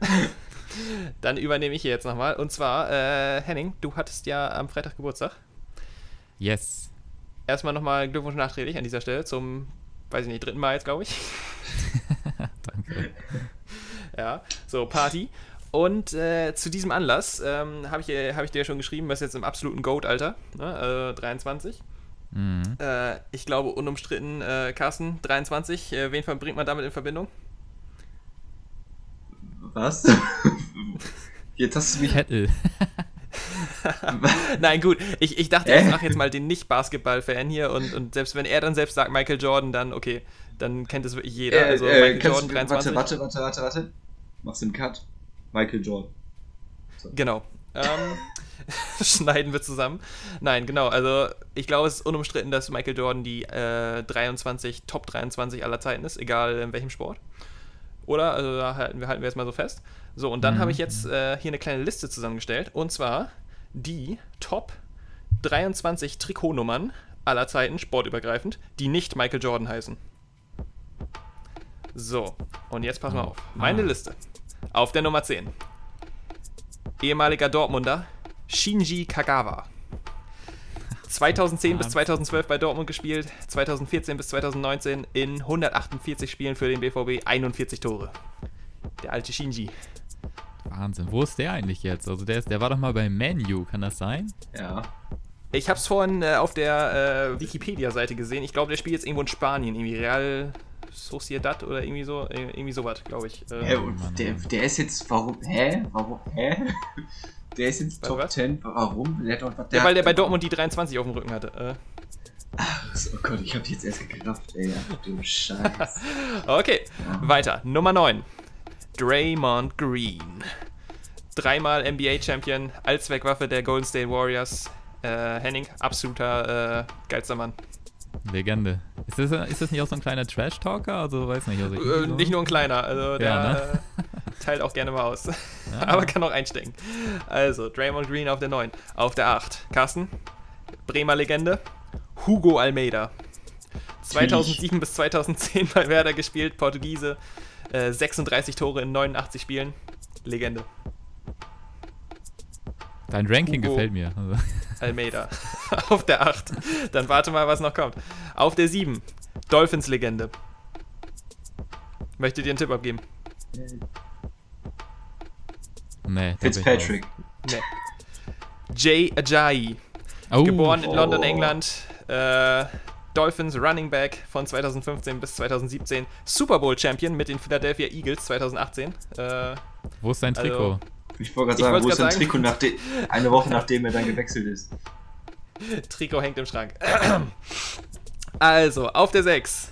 C: dann übernehme ich hier jetzt nochmal. Und zwar, äh, Henning, du hattest ja am Freitag Geburtstag.
E: Yes.
C: Erstmal nochmal Glückwunsch nachträglich an dieser Stelle zum, weiß ich nicht, dritten Mal jetzt, glaube ich.
E: Danke.
C: Ja, so, Party. Und äh, zu diesem Anlass ähm, habe ich, hab ich dir ja schon geschrieben, was jetzt im absoluten Goat-Alter, ne, äh, 23.
E: Mhm.
C: Äh, ich glaube, unumstritten, äh, Carsten, 23. Äh, wen verbringt man damit in Verbindung?
D: Was? Jetzt hast du mich.
E: Kettel.
C: Nein, gut, ich, ich dachte,
D: Äh?
C: ich mache jetzt mal den Nicht-Basketball-Fan hier und, und selbst wenn er dann selbst sagt Michael Jordan, dann okay, dann kennt es wirklich jeder.
D: Äh,
C: also
D: äh,
C: Michael Jordan,
D: du,
C: 23.
D: warte, warte, warte, warte, warte. Machst den Cut. Michael Jordan.
C: Genau. Ähm, schneiden wir zusammen. Nein, genau. Also ich glaube, es ist unumstritten, dass Michael Jordan die äh, 23, Top 23 aller Zeiten ist, egal in welchem Sport. Oder? Also da halten wir, halten wir jetzt mal so fest. So, und dann
E: Mhm.
C: habe ich jetzt äh, hier eine kleine Liste zusammengestellt. Und zwar die Top 23 Trikotnummern aller Zeiten, sportübergreifend, die nicht Michael Jordan heißen. So, und jetzt pass mal auf. Meine
E: Ah.
C: Liste. Auf der Nummer 10 ehemaliger Dortmunder Shinji Kagawa. 2010 bis 2012 bei Dortmund gespielt, 2014 bis 2019 in 148 Spielen für den BVB 41 Tore. Der alte Shinji.
E: Wahnsinn. Wo ist der eigentlich jetzt? Also der, ist, der war doch mal bei Manu, kann das sein?
D: Ja.
C: Ich habe es vorhin äh, auf der äh, Wikipedia-Seite gesehen. Ich glaube, der spielt jetzt irgendwo in Spanien, irgendwie Real Sociedad oder irgendwie so, äh, irgendwie sowas, glaube ich. Äh,
D: Hä, der, der ist jetzt. Warum? Hä? Warum? Hä? Der ist jetzt Top
C: was?
D: 10. Warum? Der doch,
C: ja, weil der bei Dortmund die 23 auf dem Rücken hatte. Äh,
D: Oh Gott, ich hab die jetzt erst gerafft, ey. Ach du Scheiß.
C: Okay, weiter. Nummer 9. Draymond Green. Dreimal NBA-Champion, Allzweckwaffe der Golden State Warriors. Äh, Henning, absoluter äh, geilster Mann.
E: Legende. Ist das, ist das nicht auch so ein kleiner Trash-Talker? Also weiß nicht. Also
C: Äh,
E: so-
C: nicht nur ein kleiner, also der
E: Ja, ne?
C: äh, teilt auch gerne mal aus.
E: Ja.
C: Aber kann auch einstecken. Also, Draymond Green auf der 9. Auf der 8. Carsten, Bremer Legende. Hugo Almeida. 2007 bis 2010 bei Werder gespielt, Portugiese. Äh, 36 Tore in 89 Spielen. Legende.
E: Dein Ranking
C: Hugo.
E: gefällt mir. Also,
C: Almeida. Auf der 8. Dann warte mal, was noch kommt. Auf der 7. Dolphins-Legende. Möchtet ihr einen Tipp abgeben?
E: nee.
D: Fitzpatrick.
C: Nee. Jay Ajayi.
E: Oh,
C: Geboren in
D: Oh.
C: London, England. Äh, Dolphins Running Back von 2015 bis 2017. Super Bowl Champion mit den Philadelphia Eagles 2018. Äh,
E: Wo ist dein
C: Also-
E: Trikot?
D: Ich wollte gerade sagen, wo ist sein Trikot nachdem, eine Woche nachdem er dann gewechselt ist?
C: Trikot hängt im Schrank. Also, auf der 6.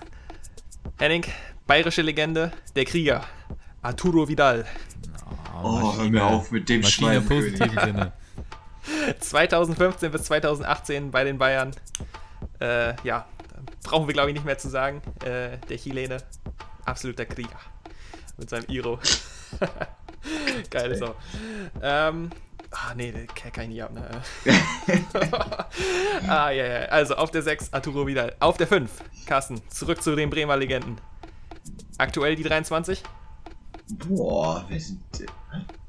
C: Henning, bayerische Legende, der Krieger. Arturo Vidal.
D: Oh, hör mir auf mit dem
E: Maschine im
D: Schwein.
E: positiven Sinne.
C: 2015 bis 2018 bei den Bayern. Äh, ja, brauchen wir glaube ich nicht mehr zu sagen. Äh, der Chilene, absoluter Krieger. Mit seinem Iro. Geil so. Ähm, ah, nee, den kann ich nicht ab, ne? ah, ja, ja. Also auf der 6 Arturo Vidal. Auf der 5 Carsten. Zurück zu den Bremer Legenden. Aktuell die 23?
D: Boah, wer sind.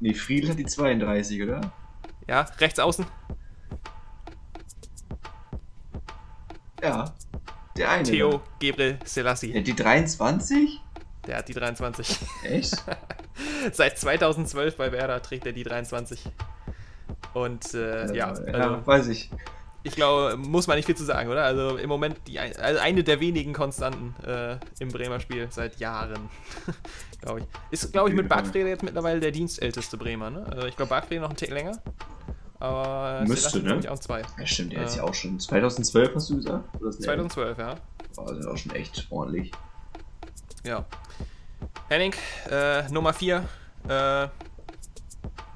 D: Nee, Friedel hat die 32, oder?
C: Ja, rechts außen.
D: Ja. Der eine.
C: Theo
D: da.
C: Gebrel Selassie.
D: Ja, die 23?
C: Der hat die 23.
D: Echt?
C: Seit 2012 bei Werder trägt er die 23. Und äh, ja,
D: ja,
C: also,
D: weiß ich.
C: ich glaube, muss man nicht viel zu sagen, oder? Also im Moment die, ein- also eine der wenigen Konstanten äh, im Bremer Spiel seit Jahren, glaube ich. Ist, glaube ich, mit Bargfrede jetzt mittlerweile der dienstälteste Bremer, ne? Also ich glaube, Bargfrede noch einen Tick länger. Aber
D: Müsste, ne?
C: auch zwei.
D: Ja, stimmt, der ist
C: Äh,
D: ja auch schon 2012, hast du gesagt? Oder ist der-
C: 2012, ja.
D: Das ist auch schon echt ordentlich.
C: Ja. Henning, äh, Nummer 4. Äh,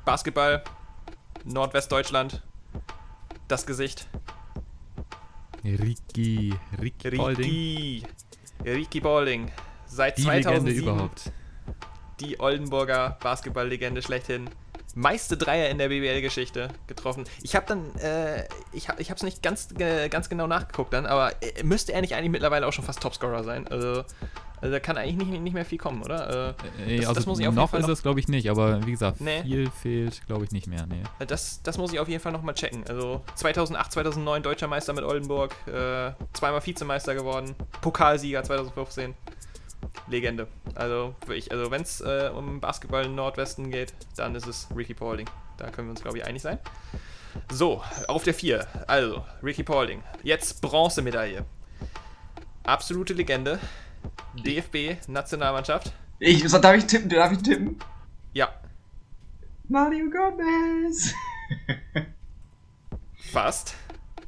C: Basketball, Nordwestdeutschland. Das Gesicht.
E: Ricky, Ricky.
C: Ricky. Ricky Balding. Seit
E: Die
C: 2007
E: Legende überhaupt.
C: die Oldenburger Basketball-Legende schlechthin. Meiste Dreier in der BBL-Geschichte getroffen. Ich habe dann, äh, ich habe es nicht ganz, äh, ganz genau nachgeguckt dann, aber äh, müsste er nicht eigentlich mittlerweile auch schon fast Topscorer sein? Also, also da kann eigentlich nicht, nicht mehr viel kommen, oder? Äh,
E: Äh,
C: das,
E: also
C: das muss ich auf jeden
E: noch
C: Fall
E: ist
C: noch,
E: es, glaube ich, nicht, aber wie gesagt,
C: Nee.
E: viel fehlt, glaube ich, nicht mehr. Nee.
C: das, das muss ich auf jeden Fall nochmal checken. Also 2008, 2009 Deutscher Meister mit Oldenburg, äh, zweimal Vizemeister geworden, Pokalsieger 2015. Legende. Also, also wenn es äh, um Basketball im Nordwesten geht, dann ist es Ricky Paulding. Da können wir uns, glaube ich, einig sein. So, auf der 4. Also, Ricky Paulding. Jetzt Bronzemedaille. Absolute Legende. DFB-Nationalmannschaft.
D: Ich, so, darf ich tippen? Darf ich tippen?
C: Ja,
D: Mario Gomez!
C: fast.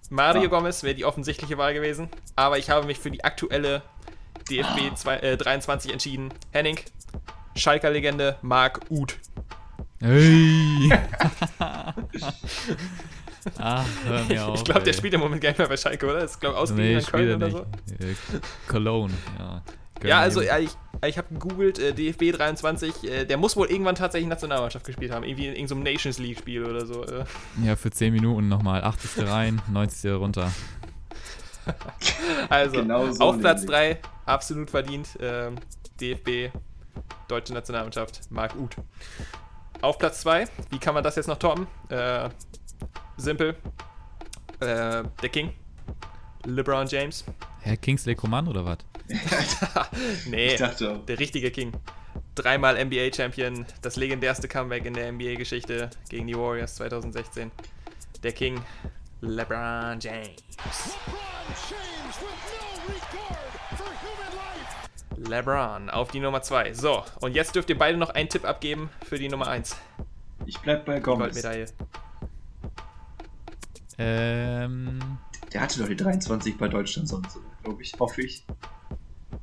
C: Mario
D: Ah.
C: Gomez wäre die offensichtliche Wahl gewesen. Aber ich habe mich für die aktuelle DFB zwei, äh, 23 entschieden. Henning, Schalker Legende, Marc Uth.
E: Hey! Ach, hör mir auf.
C: Ich glaube, der spielt im Moment gar nicht mehr bei Schalke, oder? Ist, glaube ich, ausgeliehen
E: Nee,
C: an Köln
E: er
C: oder
E: nicht.
C: so.
E: Äh, Cologne, ja. Köln
C: Ja, also
E: eben.
C: ja, ich, ich habe gegoogelt, äh, DFB 23, äh, der muss wohl irgendwann tatsächlich Nationalmannschaft gespielt haben. Irgendwie in irgendeinem Nations League-Spiel oder so. Äh.
E: Ja, für 10 Minuten nochmal. 80. rein, 90. runter.
C: Also,
D: Genau so
C: auf Platz
D: nämlich.
C: 3, absolut verdient, ähm, DFB, Deutsche Nationalmannschaft, Marc Uth. Auf Platz 2, wie kann man das jetzt noch toppen? Äh, simpel, äh, der King, LeBron James.
E: Herr Kingsley Coman oder was?
C: nee,
D: Ich dachte auch.
C: der richtige King. Dreimal NBA-Champion, das legendärste Comeback in der NBA-Geschichte gegen die Warriors 2016. Der King, LeBron James. LeBron auf die Nummer 2. So, und jetzt dürft ihr beide noch einen Tipp abgeben für die Nummer 1.
D: Ich bleib bei Gomez.
C: Goldmedaille.
E: Ähm,
D: Der hatte doch die 23 bei Deutschland sonst, glaube ich. Hoffe ich.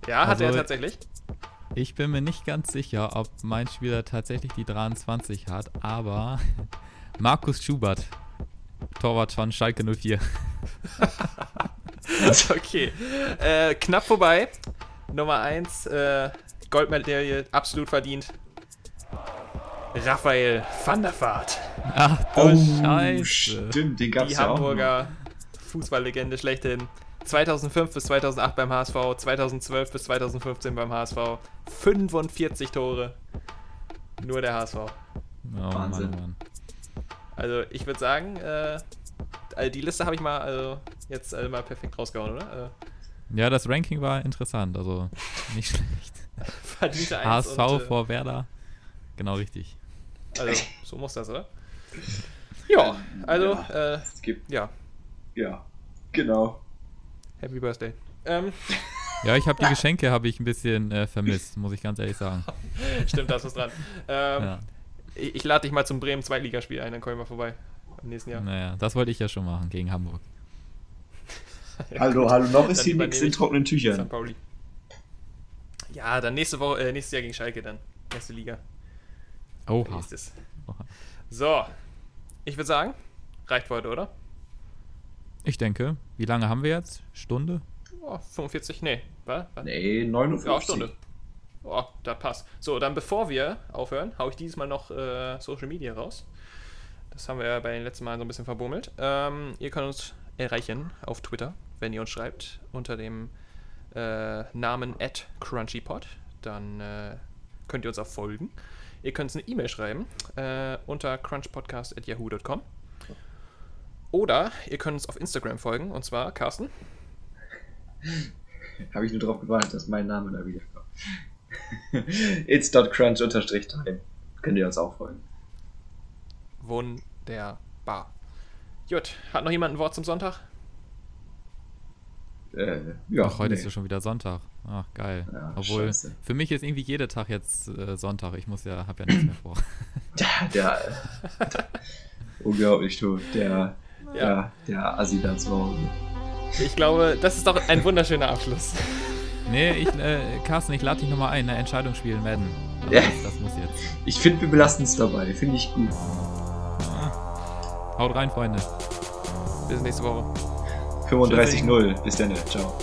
C: Ja, hat er
E: Also-
C: tatsächlich.
E: ich bin mir nicht ganz sicher, ob mein Spieler tatsächlich die 23 hat, aber Markus Schubert, Torwart von Schalke 04.
C: okay. Äh, knapp vorbei. Nummer 1, äh, Goldmedaille, absolut verdient. Raphael van der Vaart.
E: Ach du
D: Oh,
E: Scheiße.
D: Stimmt, den gab's
C: Die
D: ja.
C: Hamburger Fußballlegende schlechthin. 2005 bis 2008 beim HSV, 2012 bis 2015 beim HSV. 45 Tore. Nur der HSV.
E: Oh,
D: Wahnsinn.
E: Mann, Mann.
C: Also ich würde sagen, äh, also die Liste habe ich mal also jetzt äh, mal perfekt rausgehauen, oder?
E: Ja, das Ranking war interessant, also nicht schlecht.
C: Äh,
E: HSV
C: und, äh,
E: vor Werder. Genau richtig.
C: Also so muss das, oder? Ja, also
D: Ja.
C: äh,
D: Es gibt,
C: ja,
D: ja, genau.
C: Happy Birthday. Ähm,
E: Ja, ich habe die Geschenke habe ich ein bisschen äh, vermisst, muss ich ganz ehrlich sagen.
C: stimmt, da ist was dran. Ähm,
E: Ja.
C: Ich, ich lade dich mal zum Bremen Zweitligaspiel ein, dann kommen wir vorbei. Im nächsten Jahr.
E: Naja, das wollte ich ja schon machen gegen Hamburg.
D: Hallo, hallo, noch ist
C: Dann
D: hier nichts in
C: ich
D: trockenen
C: St.
D: Tüchern.
C: Pauli. Ja, dann nächste Woche, äh, nächstes Jahr gegen Schalke dann. Erste Liga.
E: Oha.
C: Nächstes.
E: Oha.
C: So, ich würde sagen, reicht für heute, oder?
E: Ich denke, wie lange haben wir jetzt? Stunde?
C: Oh, 45, nee. Was?
D: Nee, 59.
C: Ja, Stunde. Oh, das passt. So, dann bevor wir aufhören, hau ich dieses Mal noch äh, Social Media raus. Das haben wir ja bei den letzten Malen so ein bisschen verbummelt. Ähm, ihr könnt uns erreichen auf Twitter, wenn ihr uns schreibt, unter dem äh, Namen at CrunchyPod. Dann äh, könnt ihr uns auch folgen. Ihr könnt uns eine E-Mail schreiben äh, unter crunchpodcast.yahoo.com. Oder ihr könnt uns auf Instagram folgen, und zwar Carsten.
D: Habe ich nur drauf gewartet, dass mein Name da wieder kommt. It's.crunch unterstrich time. könnt ihr uns auch folgen.
C: Wunderbar. Gut, hat noch jemand ein Wort zum Sonntag?
D: Äh, ja,
E: Ach, heute
D: nee.
E: ist ja schon wieder Sonntag. Ach, geil.
D: Ja,
E: Obwohl,
D: scheiße.
E: für mich ist irgendwie jeder Tag jetzt äh, Sonntag. Ich muss ja, hab ja nichts mehr vor.
D: Der, der, unglaublich, du. Der,
C: Ja.
D: der, der Assi da zu Hause.
C: Ich glaube, das ist doch ein wunderschöner Abschluss.
E: nee, ich, äh, Carsten, ich lade dich nochmal ein, ne? Entscheidungsspiel Madden. Also
D: Ja.
E: das, das muss jetzt.
D: Ich finde, wir belassen es dabei. Finde ich gut.
E: Haut rein, Freunde.
C: Bis nächste Woche.
D: 35-0. Bis dann. Ciao.